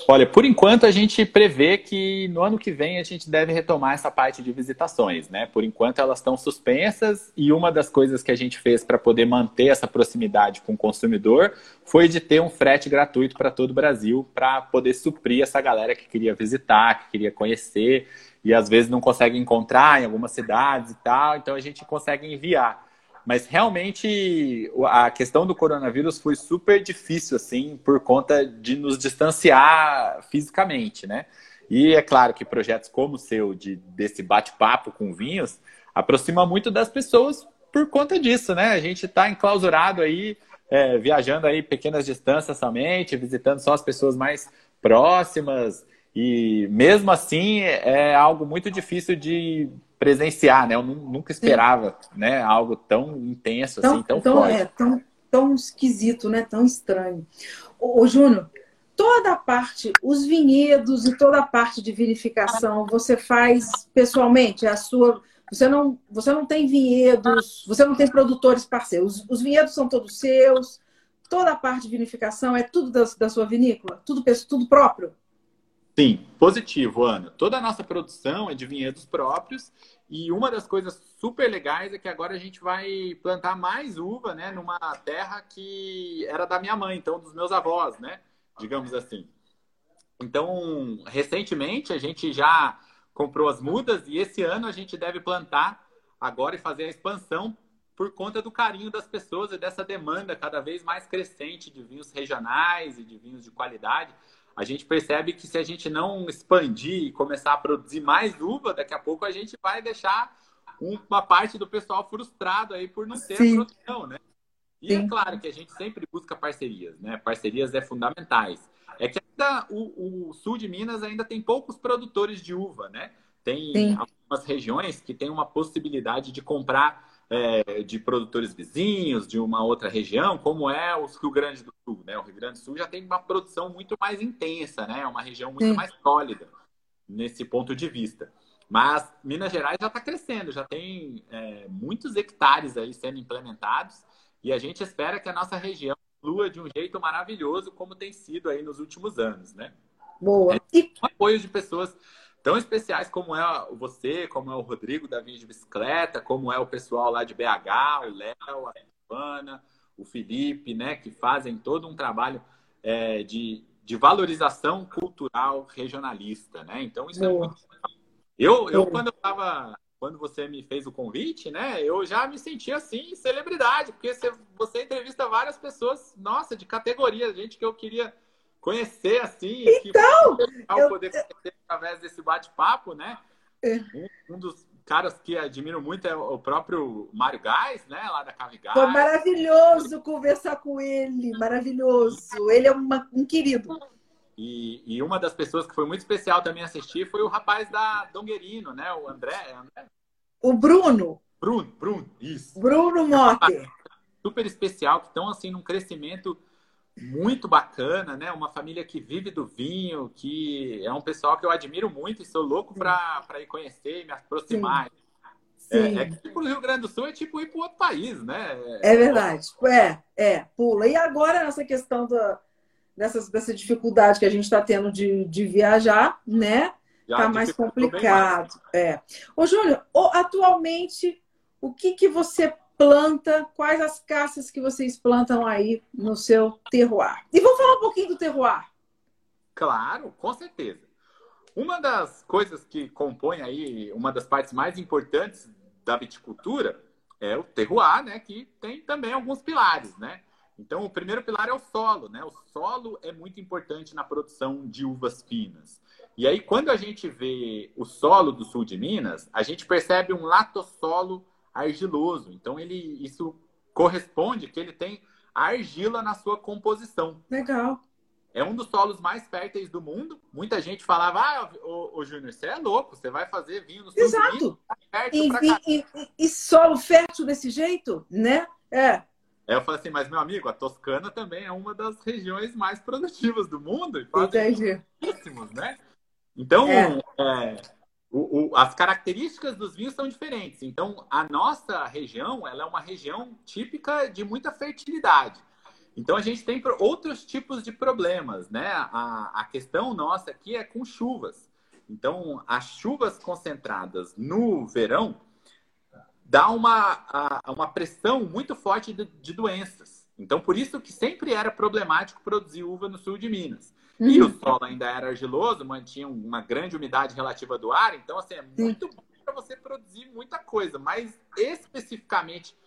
Olha, por enquanto a gente prevê que no ano que vem a gente deve retomar essa parte de visitações, né? Por enquanto elas estão suspensas e uma das coisas que a gente fez para poder manter essa proximidade com o consumidor foi de ter um frete gratuito para todo o Brasil para poder suprir essa galera que queria visitar, que queria conhecer e às vezes não consegue encontrar em algumas cidades e tal, então a gente consegue enviar. Mas realmente a questão do coronavírus foi super difícil, assim, por conta de nos distanciar fisicamente, né? E é claro que projetos como o seu, de, desse bate-papo com vinhos, aproxima muito das pessoas por conta disso, né? A gente está enclausurado aí, é, viajando aí pequenas distâncias somente, visitando só as pessoas mais próximas. E mesmo assim é algo muito difícil de presenciar, né? Eu nunca esperava, Sim. né? Algo tão intenso, tão, assim, tão, tão forte. É, tão, tão esquisito, né? Tão estranho. Ô, ô Júnior, toda a parte, os vinhedos e toda a parte de vinificação, você faz pessoalmente? A sua, você não, você não tem vinhedos, você não tem produtores parceiros. Os, os vinhedos são todos seus. Toda a parte de vinificação é tudo da, da sua vinícola, tudo, tudo próprio. Sim, positivo, Ana. Toda a nossa produção é de vinhedos próprios e uma das coisas super legais é que agora a gente vai plantar mais uva, né, numa terra que era da minha mãe, então dos meus avós, né, digamos assim. Então, recentemente a gente já comprou as mudas e esse ano a gente deve plantar agora e fazer a expansão por conta do carinho das pessoas e dessa demanda cada vez mais crescente de vinhos regionais e de vinhos de qualidade a gente percebe que se a gente não expandir e começar a produzir mais uva, daqui a pouco a gente vai deixar uma parte do pessoal frustrado aí por não ter Sim. a produção, né? E é Sim. é claro que a gente sempre busca parcerias, né? Parcerias é fundamentais. É que ainda o, o sul de Minas ainda tem poucos produtores de uva, né? Tem Sim. algumas regiões que tem uma possibilidade de comprar é, de produtores vizinhos, de uma outra região, como é o Rio Grande do Sul. Né? O Rio Grande do Sul já tem uma produção muito mais intensa, né? É uma região muito Sim. mais sólida nesse ponto de vista. Mas Minas Gerais já está crescendo, já tem é, muitos hectares aí sendo implementados e a gente espera que a nossa região flua de um jeito maravilhoso, como tem sido aí nos últimos anos, né? Boa. É, e... apoio de pessoas tão especiais como é você, como é o Rodrigo da Vinha de Bicicleta, como é o pessoal lá de BH, o Léo, a Ivana, o Felipe, né, que fazem todo um trabalho é, de, de valorização cultural regionalista, né? Então isso é, é muito Eu, eu quando eu estava quando você me fez o convite, né? Eu já me senti assim, celebridade, porque você, você entrevista várias pessoas, nossa, de categoria, gente que eu queria conhecer assim, então, que eu... poder conhecer através desse bate-papo, né? É. Um, um, dos caras que admiro muito é o próprio Mário Gás, né? Lá da Cavigás. Foi maravilhoso conversar com ele, maravilhoso. Ele é uma, um querido. E, e, uma das pessoas que foi muito especial também assistir foi o rapaz da Donguerino, né? O André. É André? O Bruno. Bruno, Bruno, isso. Bruno Motter. Super especial, que estão assim num crescimento muito bacana, né? Uma família que vive do vinho, que é um pessoal que eu admiro muito e sou louco para ir conhecer e me aproximar. Sim. Sim. É, é tipo o Rio Grande do Sul é tipo ir para outro país, né? É verdade. É, é, pula. E agora nessa questão da, dessas, dessa dificuldade que a gente está tendo de, de viajar, né? Já tá mais complicado. Mais. É. Ô, Júlio, atualmente, o que, que você planta? Quais as caças que vocês plantam aí no seu terroir? E vamos falar um pouquinho do terroir. Claro, com certeza. Uma das coisas que compõe aí, uma das partes mais importantes da viticultura é o terroir, né? Que tem também alguns pilares, né? Então, o primeiro pilar é o solo, né? O solo é muito importante na produção de uvas finas. E aí, quando a gente vê o solo do sul de Minas, a gente percebe um latossolo argiloso. Então, ele, isso corresponde que ele tem argila na sua composição. Legal. É um dos solos mais férteis do mundo. Muita gente falava, ah, ô, ô Júnior, você é louco, você vai fazer vinho no Exato. Tá e, e, e, e solo fértil desse jeito, né? É. Aí eu falei assim, mas meu amigo, a Toscana também é uma das regiões mais produtivas do mundo. E Entendi. né? Então, é. É, o, o, as características dos vinhos são diferentes. Então, a nossa região, ela é uma região típica de muita fertilidade. Então, a gente tem outros tipos de problemas, né? A, a questão nossa aqui é com chuvas. Então, as chuvas concentradas no verão, dá uma, uma pressão muito forte de, de, doenças. Então, por isso que sempre era problemático produzir uva no sul de Minas. Uhum. E o solo ainda era argiloso, mantinha uma grande umidade relativa do ar. Então, assim, é muito Sim. bom para você produzir muita coisa. Mas, especificamente,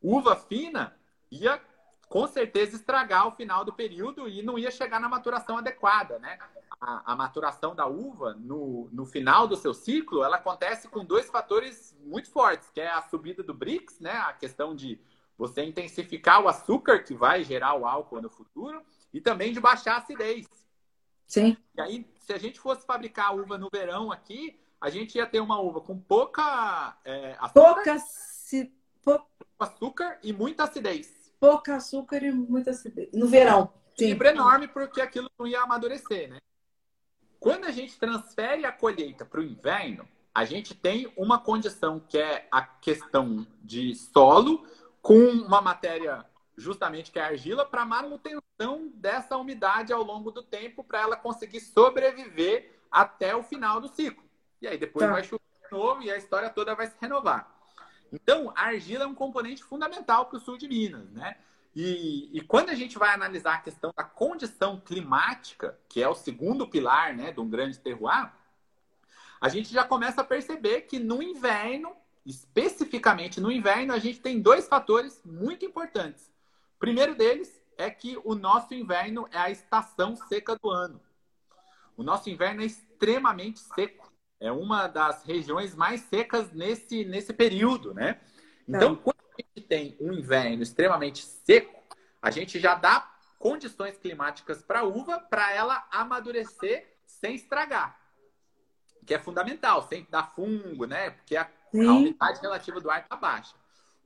uva fina ia com certeza estragar o final do período e não ia chegar na maturação adequada, né? a, a, maturação da uva no, no final do seu ciclo, ela acontece com dois fatores muito fortes, que é a subida do BRICS, né? A questão de você intensificar o açúcar que vai gerar o álcool no futuro e também de baixar a acidez. Sim. E aí, se a gente fosse fabricar uva no verão aqui, a gente ia ter uma uva com pouca é, açúcar, pouca ci... açúcar e muita acidez. Pouca açúcar e muita acidez. No verão. Equilíbrio enorme porque aquilo não ia amadurecer, né? Quando a gente transfere a colheita para o inverno, a gente tem uma condição que é a questão de solo com uma matéria justamente que é a argila para manutenção dessa umidade ao longo do tempo para ela conseguir sobreviver até o final do ciclo. E aí depois tá. vai chover de novo e a história toda vai se renovar. Então, a argila é um componente fundamental para o sul de Minas, né? E, e, quando a gente vai analisar a questão da condição climática, que é o segundo pilar né, de um grande terroir, a gente já começa a perceber que no inverno, especificamente no inverno, a gente tem dois fatores muito importantes. Primeiro deles é que o nosso inverno é a estação seca do ano. O nosso inverno é extremamente seco. É uma das regiões mais secas nesse, nesse período, né? Então, é. quando gente tem um inverno extremamente seco, a gente já dá condições climáticas para a uva para ela amadurecer sem estragar. Que é fundamental, sem dar fungo, né? Porque a, a umidade relativa do ar está baixa.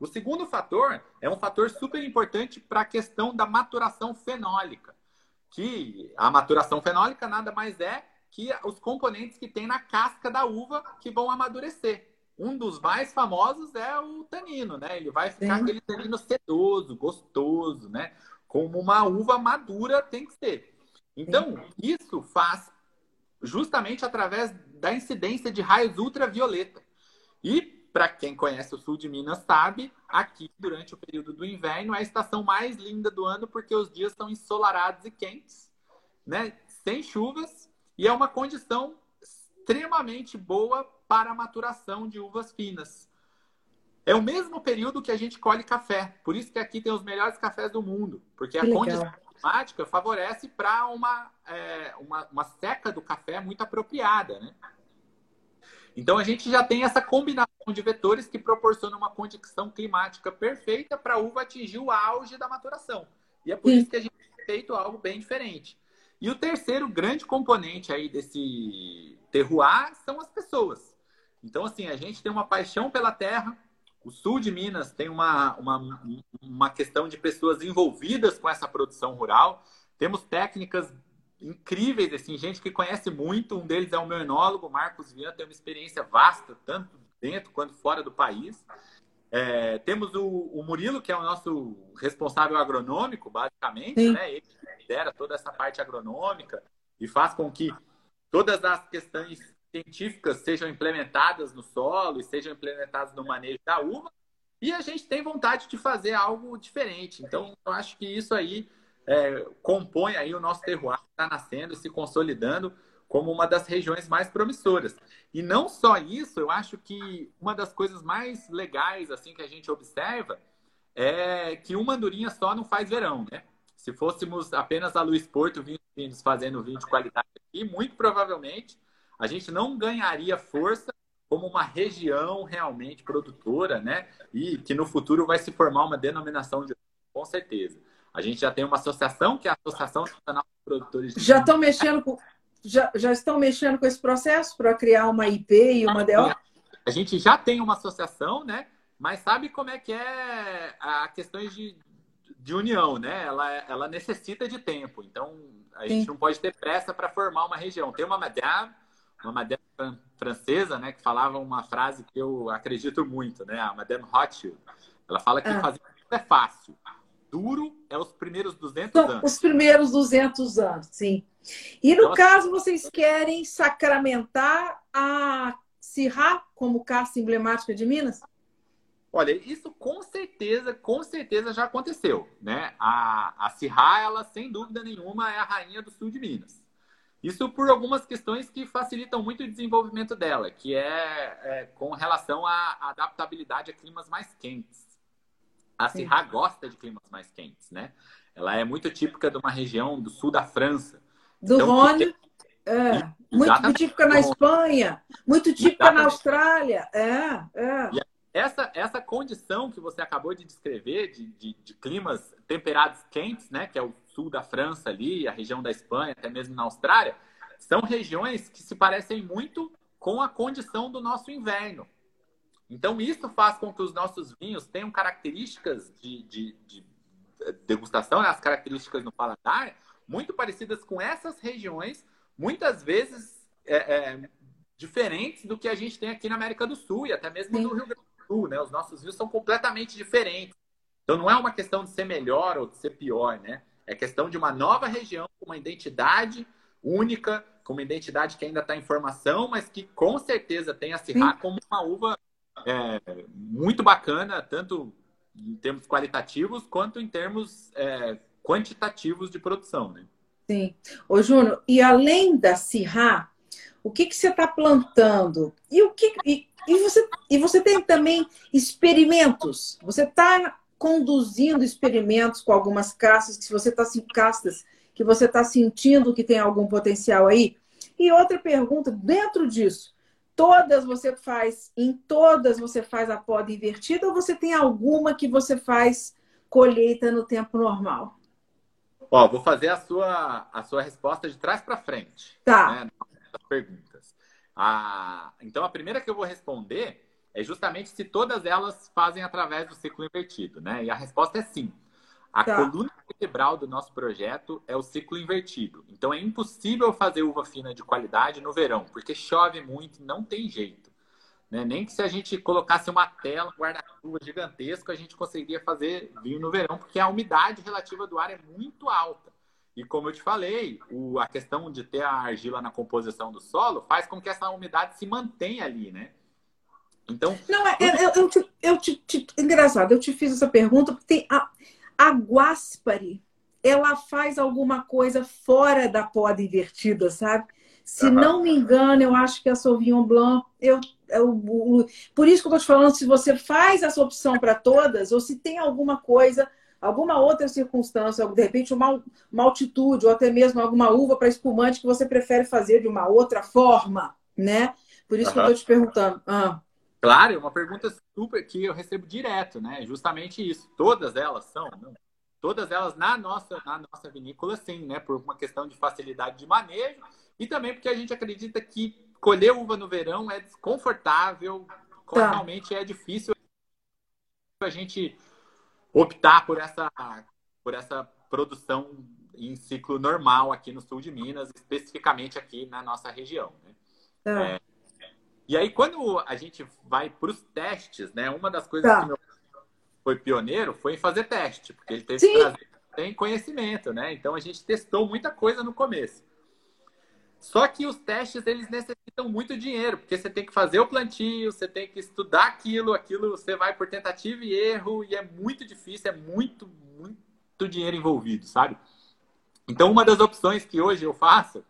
O segundo fator é um fator super importante para a questão da maturação fenólica. Que a maturação fenólica nada mais é que os componentes que tem na casca da uva que vão amadurecer. Um dos mais famosos é o tanino, né? Ele vai ficar Sim. aquele tanino sedoso, gostoso, né? Como uma uva madura tem que ser. Então, Sim. isso faz justamente através da incidência de raios ultravioleta. E, para quem conhece o sul de Minas sabe, aqui, durante o período do inverno, é a estação mais linda do ano, porque os dias são ensolarados e quentes, né? Sem chuvas, e é uma condição extremamente boa para a maturação de uvas finas. É o mesmo período que a gente colhe café. Por isso que aqui tem os melhores cafés do mundo. Porque a condição climática favorece para uma, é, uma, uma, seca do café muito apropriada. Né? Então a gente já tem essa combinação de vetores que proporciona uma condição climática perfeita para a uva atingir o auge da maturação. E é por Sim. isso que a gente tem feito algo bem diferente. E o terceiro grande componente aí desse terroir são as pessoas. Então, assim, a gente tem uma paixão pela terra, o sul de Minas tem uma, uma, uma questão de pessoas envolvidas com essa produção rural. Temos técnicas incríveis, assim, gente que conhece muito. Um deles é o meu enólogo, Marcos Viana, tem uma experiência vasta, tanto dentro quanto fora do país. É, temos o, o, Murilo, que é o nosso responsável agronômico, basicamente, né? Ele lidera toda essa parte agronômica e faz com que todas as questões científicas sejam implementadas no solo e sejam implementadas no manejo da uva. E a gente tem vontade de fazer algo diferente. Então, eu acho que isso aí é, compõe aí o nosso terroir que está nascendo e se consolidando como uma das regiões mais promissoras. E não só isso, eu acho que uma das coisas mais legais assim que a gente observa é que uma andorinha só não faz verão, né? Se fôssemos apenas a Luiz Porto vinhos fazendo vinho de qualidade aqui, muito provavelmente a gente não ganharia força como uma região realmente produtora, né? E que no futuro vai se formar uma denominação de com certeza. A gente já tem uma associação que é a Associação Nacional de Produtores de Já estão mexendo com já, já estão mexendo com esse processo para criar uma IP e uma DO? A gente já tem uma associação, né? Mas sabe como é que é a questões de, de união, né? Ela, ela necessita de tempo. Então, a Sim. gente não pode ter pressa para formar uma região. Tem uma madame uma madame francesa, né, que falava uma frase que eu acredito muito, né, a Madame Rothschild. Ela fala que ah. fazer é fácil. Duro é os primeiros 200 então, anos. Os primeiros 200 anos, sim. E no então, caso, vocês querem sacramentar a Sirá como caça emblemática de Minas? Olha, isso com certeza, com certeza já aconteceu, né? A, a Sirá, ela sem dúvida nenhuma é a rainha do sul de Minas. Isso por algumas questões que facilitam muito o desenvolvimento dela, que é, é com relação à adaptabilidade a climas mais quentes. A Syrah gosta de climas mais quentes, né? Ela é muito típica de uma região do sul da França. Do então, Rhône, é, muito típica na Espanha, muito típica Exatamente. na Austrália. É, é. E essa, essa condição que você acabou de descrever, de, de, de climas temperados quentes, né? Que é o sul da França ali, a região da Espanha, até mesmo na Austrália, são regiões que se parecem muito com a condição do nosso inverno. Então, isso faz com que os nossos vinhos tenham características de, de, de degustação, né? as características no paladar, muito parecidas com essas regiões, muitas vezes é, é, diferentes do que a gente tem aqui na América do Sul e até mesmo Sim. no Rio Grande do Sul. Né? Os nossos vinhos são completamente diferentes. Então, não é uma questão de ser melhor ou de ser pior, né? É questão de uma nova região com uma identidade única, com uma identidade que ainda está em formação, mas que com certeza tem a Syrah como uma uva é, muito bacana, tanto em termos qualitativos quanto em termos é, quantitativos de produção. Né? Sim. Ô, Júnior, e além da Syrah, o que, que você está plantando? E, o que, e, e, você, e você tem também experimentos? Você está conduzindo experimentos com algumas castas, que você está castas que você está sentindo que tem algum potencial aí? E outra pergunta, dentro disso, todas você faz, em todas você faz a poda invertida ou você tem alguma que você faz colheita no tempo normal? Ó, vou fazer a sua, a sua resposta de trás para frente. Tá. Né, perguntas. Ah, então, a primeira que eu vou responder é justamente se todas elas fazem através do ciclo invertido, né? E a resposta é sim. A tá. coluna vertebral do nosso projeto é o ciclo invertido. Então é impossível fazer uva fina de qualidade no verão, porque chove muito, não tem jeito. Né? Nem que se a gente colocasse uma tela, um guarda-chuva gigantesco, a gente conseguiria fazer vinho no verão, porque a umidade relativa do ar é muito alta. E como eu te falei, o, a questão de ter a argila na composição do solo faz com que essa umidade se mantenha ali, né? Então. Não, é, eu, eu, te, eu te, te, Engraçado, eu te fiz essa pergunta porque tem a, a Guaspari, ela faz alguma coisa fora da poda invertida, sabe? Se uhum. não me engano, eu acho que a Sauvignon Blanc, eu, o, por isso que eu estou te falando, se você faz essa opção para todas, ou se tem alguma coisa, alguma outra circunstância, de repente uma, uma altitude, ou até mesmo alguma uva para espumante que você prefere fazer de uma outra forma, né? Por isso uhum. que eu estou te perguntando. Ah. Claro, é uma pergunta super que eu recebo direto, né? Justamente isso. Todas elas são, não, todas elas na nossa, na nossa vinícola, sim, né? Por uma questão de facilidade de manejo e também porque a gente acredita que colher uva no verão é desconfortável, tá. realmente é difícil a gente optar por essa, por essa produção em ciclo normal aqui no sul de Minas, especificamente aqui na nossa região. Né? Tá. É, e aí, quando a gente vai para os testes, né? Uma das coisas tá. que meu foi pioneiro foi em fazer teste, porque ele teve Sim. trazer tem conhecimento, né? Então a gente testou muita coisa no começo. Só que os testes eles necessitam muito dinheiro, porque você tem que fazer o plantio, você tem que estudar aquilo, aquilo você vai por tentativa e erro e é muito difícil, é muito, muito dinheiro envolvido, sabe? Então uma das opções que hoje eu faço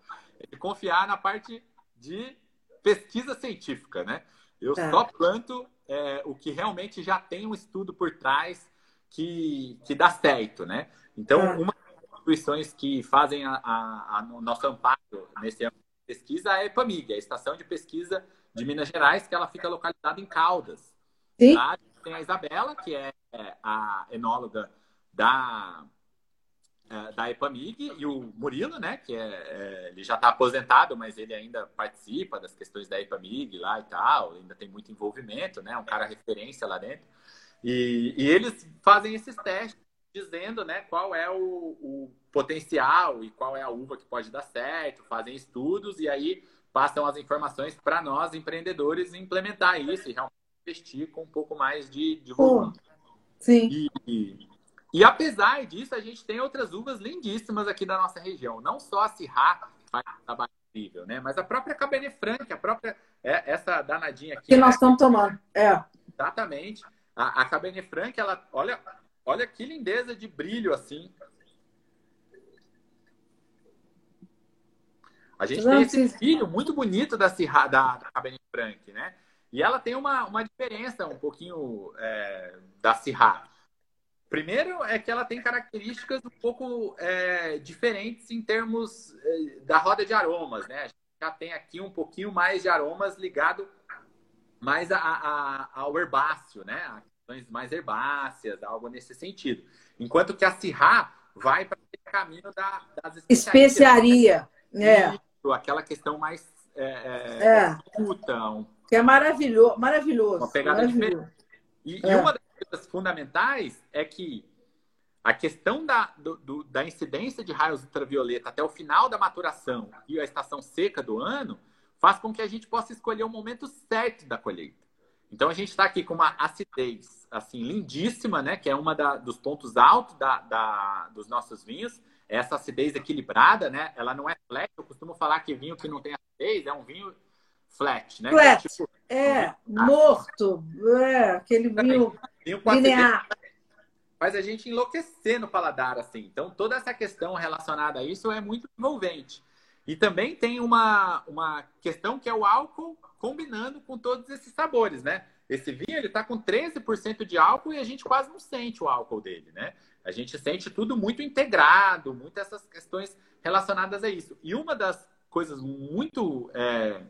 é confiar na parte de pesquisa científica, né? Eu é. só planto é, o que realmente já tem um estudo por trás que, que dá certo, né? Então, é. uma das instituições que fazem a, a, a, o nosso amparo nesse âmbito de pesquisa é a EPAMIG, a Estação de Pesquisa de Minas Gerais, que ela fica localizada em Caldas. Sim. Tá? Tem a Isabela, que é a enóloga da, é, da EPAMIG, e o Murilo, né, que é, é ele já está aposentado, mas ele ainda participa das questões da EPAMIG lá e tal, ainda tem muito envolvimento, né, um cara referência lá dentro. E, e eles fazem esses testes dizendo né, qual é o, o, potencial e qual é a uva que pode dar certo, fazem estudos e aí passam as informações para nós, empreendedores, implementar isso e realmente investir com um pouco mais de, de volume. sim. E, e, apesar disso, a gente tem outras uvas lindíssimas aqui da nossa região. Não só a Syrah faz um trabalho incrível, né? Mas a própria Cabernet Franc, a própria... É, essa danadinha aqui... Que nós né? estamos tomando, é. Exatamente. A, a Cabernet Franc, ela, olha, olha que lindeza de brilho assim. A gente tem esse brilho muito bonito da, Cirra, da, da Cabernet Franc, né? E ela tem uma, uma diferença um pouquinho é, da Syrah. Primeiro é que ela tem características um pouco é, diferentes em termos é, da roda de aromas, né? A gente já tem aqui um pouquinho mais de aromas ligado mais a, a, ao herbáceo, né? A questões mais herbáceas, algo nesse sentido. Enquanto que a Sirra vai para o caminho da, das especiaria. Né? É. aquela questão mais é, é, é. Um, que é maravilhoso, maravilhoso. Uma pegada maravilhoso. diferente. E, é. e, uma das coisas fundamentais é que a questão da, do, do, da incidência de raios ultravioleta até o final da maturação e a estação seca do ano faz com que a gente possa escolher o momento certo da colheita. Então a gente está aqui com uma acidez assim lindíssima, né? Que é uma da, dos pontos altos da, da, dos nossos vinhos. Essa acidez equilibrada, né? Ela não é flat. Eu costumo falar que vinho que não tem acidez é um vinho flat, né? Flat. É, tipo, é um morto. É, aquele vinho, vinho linear. Faz a gente enlouquecer no paladar, assim. Então, toda essa questão relacionada a isso é muito envolvente. E também tem uma, uma questão que é o álcool combinando com todos esses sabores, né? Esse vinho ele está com 13% de álcool e a gente quase não sente o álcool dele, né? A gente sente tudo muito integrado, muitas essas questões relacionadas a isso. E uma das coisas muito é,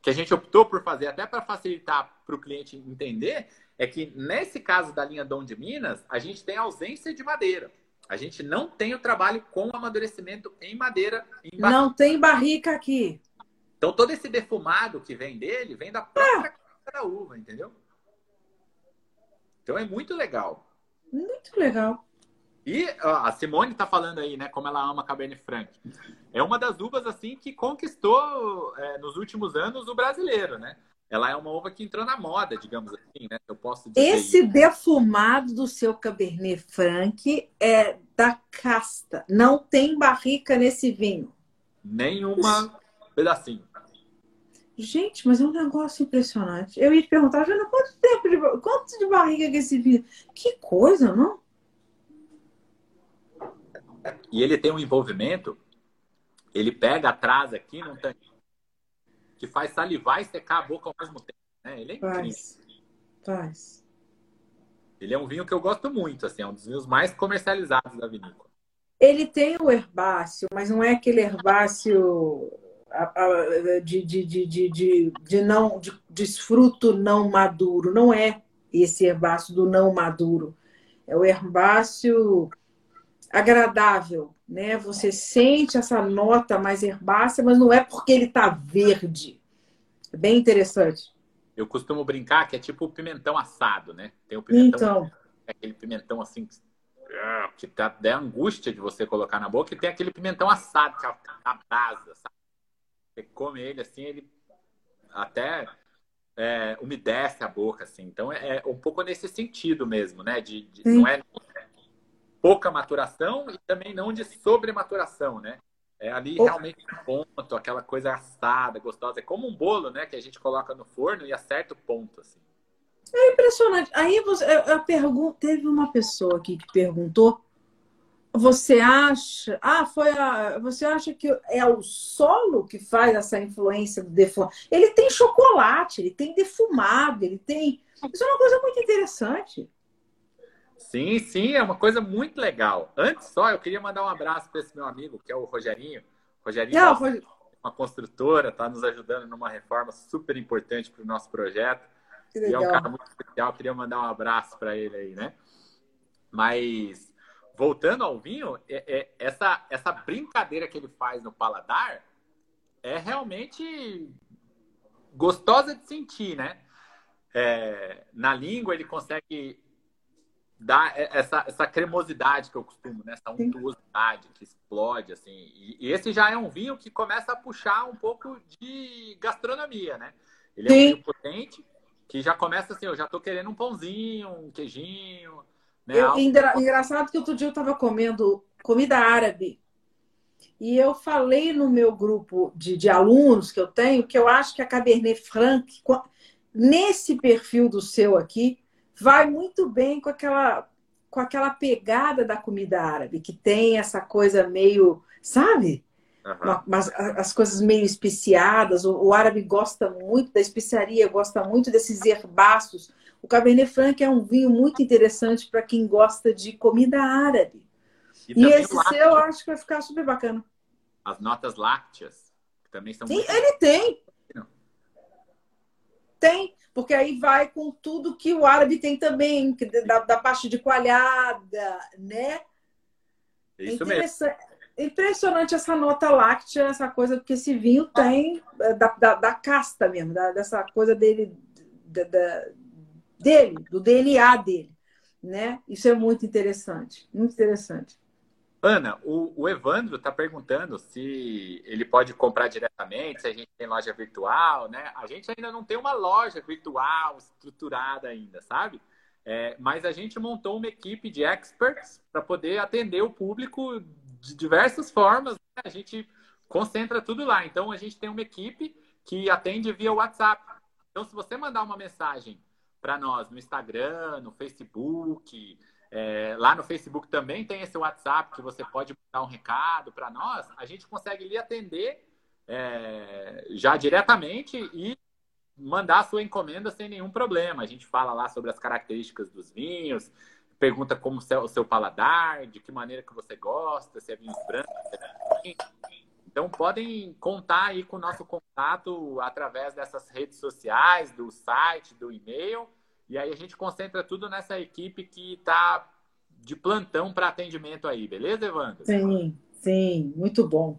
que a gente optou por fazer, até para facilitar para o cliente entender, é que nesse caso da linha Dom de Minas, a gente tem ausência de madeira. A gente não tem o trabalho com amadurecimento em madeira. Em não tem barrica aqui. Então todo esse defumado que vem dele vem da própria ah. da uva, entendeu? Então é muito legal. Muito legal. E ó, a Simone está falando aí, né, como ela ama Cabernet Franc. É uma das uvas assim que conquistou é, nos últimos anos o brasileiro, né? Ela é uma uva que entrou na moda, digamos assim, né? Eu posso dizer Esse isso. defumado do seu Cabernet Franc é da casta. Não tem barrica nesse vinho. Nenhuma pedacinho. Gente, mas é um negócio impressionante. Eu ia te perguntar, Jana, quanto tempo de quanto de barriga que esse vinho? Que coisa, não? E ele tem um envolvimento, ele pega atrás aqui, não tem que faz salivar e secar a boca ao mesmo tempo. né? Ele é Faz. incrível. Faz. Ele é um vinho que eu gosto muito, assim, é um dos vinhos mais comercializados da vinícola. Ele tem o herbáceo, mas não é aquele herbáceo de, de, de, de, de, não de desfruto não maduro. Não é esse herbáceo do não maduro. É o herbáceo agradável, né? Você sente essa nota mais herbácea, mas não é porque ele está verde. É bem interessante. Eu costumo brincar que é tipo o pimentão assado, né? Tem o pimentão, então, é aquele pimentão assim que dá, dá angústia de você colocar na boca, e tem aquele pimentão assado, que é a brasa, sabe? Você come ele assim, ele até é, umedece a boca, assim. Então é, é um pouco nesse sentido mesmo, né? De, de não é pouca maturação e também não de sobrematuração, né? É ali realmente ponto, aquela coisa assada, gostosa. É como um bolo, né? Que a gente coloca no forno e acerta o ponto, assim. É impressionante. Aí você, a pergunta, teve uma pessoa aqui que perguntou: você acha? Ah, foi a. Você acha que é o solo que faz essa influência do defumado? Ele tem chocolate, ele tem defumado, ele tem. Isso é uma coisa muito interessante. Sim, sim, é uma coisa muito legal. Antes só, eu queria mandar um abraço para esse meu amigo, que é o Rogerinho. Rogerinho é uma construtora, está nos ajudando numa reforma super importante para o nosso projeto. E é um cara muito especial, queria mandar um abraço para ele aí, né? Mas voltando ao vinho, é, é, essa, essa brincadeira que ele faz no paladar é realmente gostosa de sentir, né? É, na língua ele consegue dar essa, essa cremosidade que eu costumo, né? essa untuosidade que explode, assim. E, e, esse já é um vinho que começa a puxar um pouco de gastronomia, né? Ele é Sim. um vinho potente, que já começa assim, eu já tô querendo um pãozinho, um queijinho. Né? Eu, engra, engraçado que outro dia eu tava comendo comida árabe. E eu falei no meu grupo de, de alunos que eu tenho que eu acho que a Cabernet Franc, nesse perfil do seu aqui, vai muito bem com aquela com aquela pegada da comida árabe, que tem essa coisa meio, sabe? Uhum. Mas as coisas meio especiadas, o, o, árabe gosta muito da especiaria, gosta muito desses herbaços. O Cabernet Franc é um vinho muito interessante para quem gosta de comida árabe. E, e esse seu eu acho que vai ficar super bacana. As notas lácteas, que também são Sim, muito... ele tem. Tem, porque aí vai com tudo que o árabe tem também, da, da parte de coalhada, né? Isso mesmo. Impressionante essa nota láctea, essa coisa que esse vinho tem é, da, da, da casta mesmo, da, dessa coisa dele, da, dele, do DNA dele, né? Isso é muito interessante, muito interessante. Ana, o, o Evandro está perguntando se ele pode comprar diretamente, se a gente tem loja virtual, né? A gente ainda não tem uma loja virtual estruturada ainda, sabe? É, mas a gente montou uma equipe de experts para poder atender o público de diversas formas. Né? A gente concentra tudo lá. Então a gente tem uma equipe que atende via WhatsApp. Então, se você mandar uma mensagem para nós no Instagram, no Facebook, é, lá no Facebook também tem esse WhatsApp que você pode mandar um recado para nós. A gente consegue lhe atender é, já diretamente e mandar a sua encomenda sem nenhum problema. A gente fala lá sobre as características dos vinhos, pergunta como é o seu paladar, de que maneira que você gosta, se é vinho branco, é Então podem contar aí com o nosso contato através dessas redes sociais, do site, do e-mail. E aí a gente concentra tudo nessa equipe que está de plantão para atendimento aí, beleza, Evandro? Sim, sim, muito bom.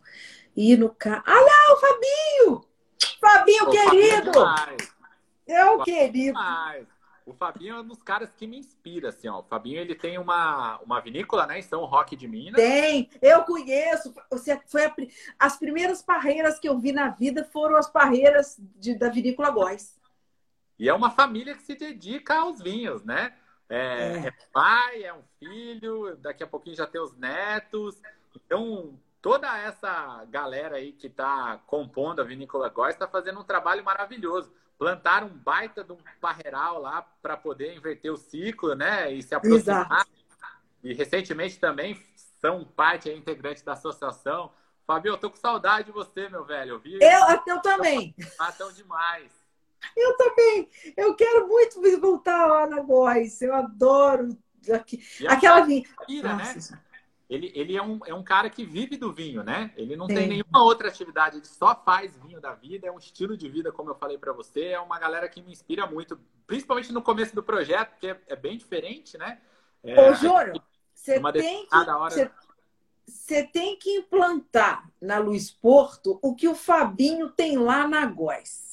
E no carro. Olha lá, o Fabinho! Fabinho, querido! Fabinho é o querido. Demais. O Fabinho é um dos caras que me inspira, assim, ó. O Fabinho, ele tem uma, uma vinícola, né, em São Roque de Minas. Tem, eu conheço. Você foi a, as primeiras parreiras que eu vi na vida foram as parreiras de, da vinícola Góis. E é uma família que se dedica aos vinhos, né? É, é. é pai, é um filho, daqui a pouquinho já tem os netos. Então, toda essa galera aí que está compondo a Vinícola Góis está fazendo um trabalho maravilhoso plantaram um baita de um parreiral lá para poder inverter o ciclo, né? E se aproximar. Exato. E recentemente também são parte integrante da associação. Fabio, eu tô com saudade de você, meu velho. Eu, vi, eu, eu também. Matam demais. Eu também. Eu quero muito voltar lá na Góis. Eu adoro aquela vinha. Né? Ele, ele é, um, é um cara que vive do vinho, né? Ele não Sim. tem nenhuma outra atividade, ele só faz vinho da vida, é um estilo de vida, como eu falei para você, é uma galera que me inspira muito, principalmente no começo do projeto, porque é, é bem diferente, né? É, Ô, Júnior, você tem que... Hora... Você tem que implantar na Luiz Porto o que o Fabinho tem lá na Góis.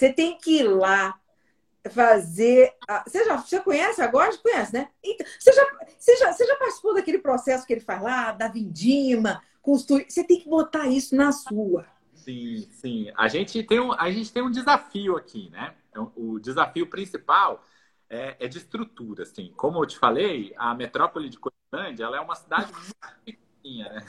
Você tem que ir lá, fazer. Você já você conhece agora? Conhece, né? Então, você, já, você, já, você já participou daquele processo que ele faz lá, da vindima, construir. Você tem que botar isso na sua. Sim, sim. A gente tem um, a gente tem um desafio aqui, né? Então, o desafio principal é, é de estrutura. Assim. Como eu te falei, a metrópole de Coislândia ela é uma cidade muito pequenininha, né?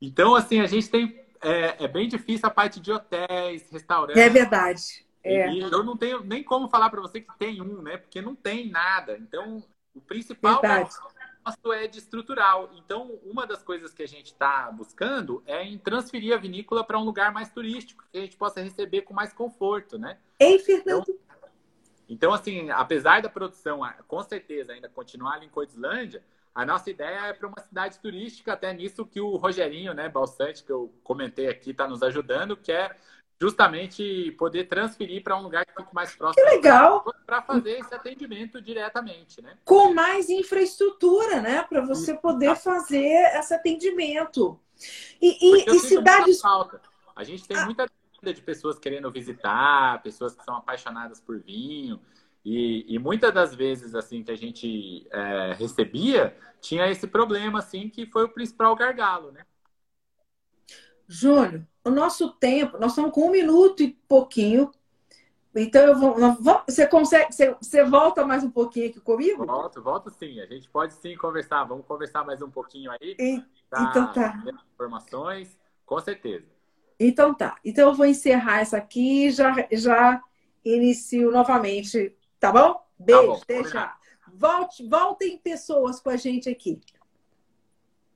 Então, assim, a gente tem. É, é bem difícil a parte de hotéis, restaurantes. É verdade. É. E eu não tenho nem como falar para você que tem um, né? Porque não tem nada. Então, o principal nosso é de estrutural. Então, uma das coisas que a gente está buscando é em transferir a vinícola para um lugar mais turístico, que a gente possa receber com mais conforto, né? Ei, Fernando. Então, então assim, apesar da produção, com certeza, ainda continuar ali em Coislândia, a nossa ideia é para uma cidade turística, até nisso que o Rogerinho, né, Balsante, que eu comentei aqui, está nos ajudando, que é justamente poder transferir para um lugar que fique mais próximo. Que legal! Para fazer esse atendimento diretamente, né? Com mais infraestrutura, né? Para você poder fazer esse atendimento. E, e, e cidades. A gente tem ah. muita demanda de pessoas querendo visitar, pessoas que são apaixonadas por vinho. E, e muitas das vezes assim que a gente é, recebia tinha esse problema assim que foi o principal gargalo, né? Júnior, o nosso tempo, nós estamos com um minuto e pouquinho. Então, eu vou, você consegue, você, você, volta mais um pouquinho aqui comigo? Volto, volto sim. A gente pode sim conversar. Vamos conversar mais um pouquinho aí. E, então tá. Informações, com certeza. Então tá. Então eu vou encerrar essa aqui e já, já inicio novamente. Tá bom? Beijo, tá bom, deixa. Volte, voltem pessoas com a gente aqui.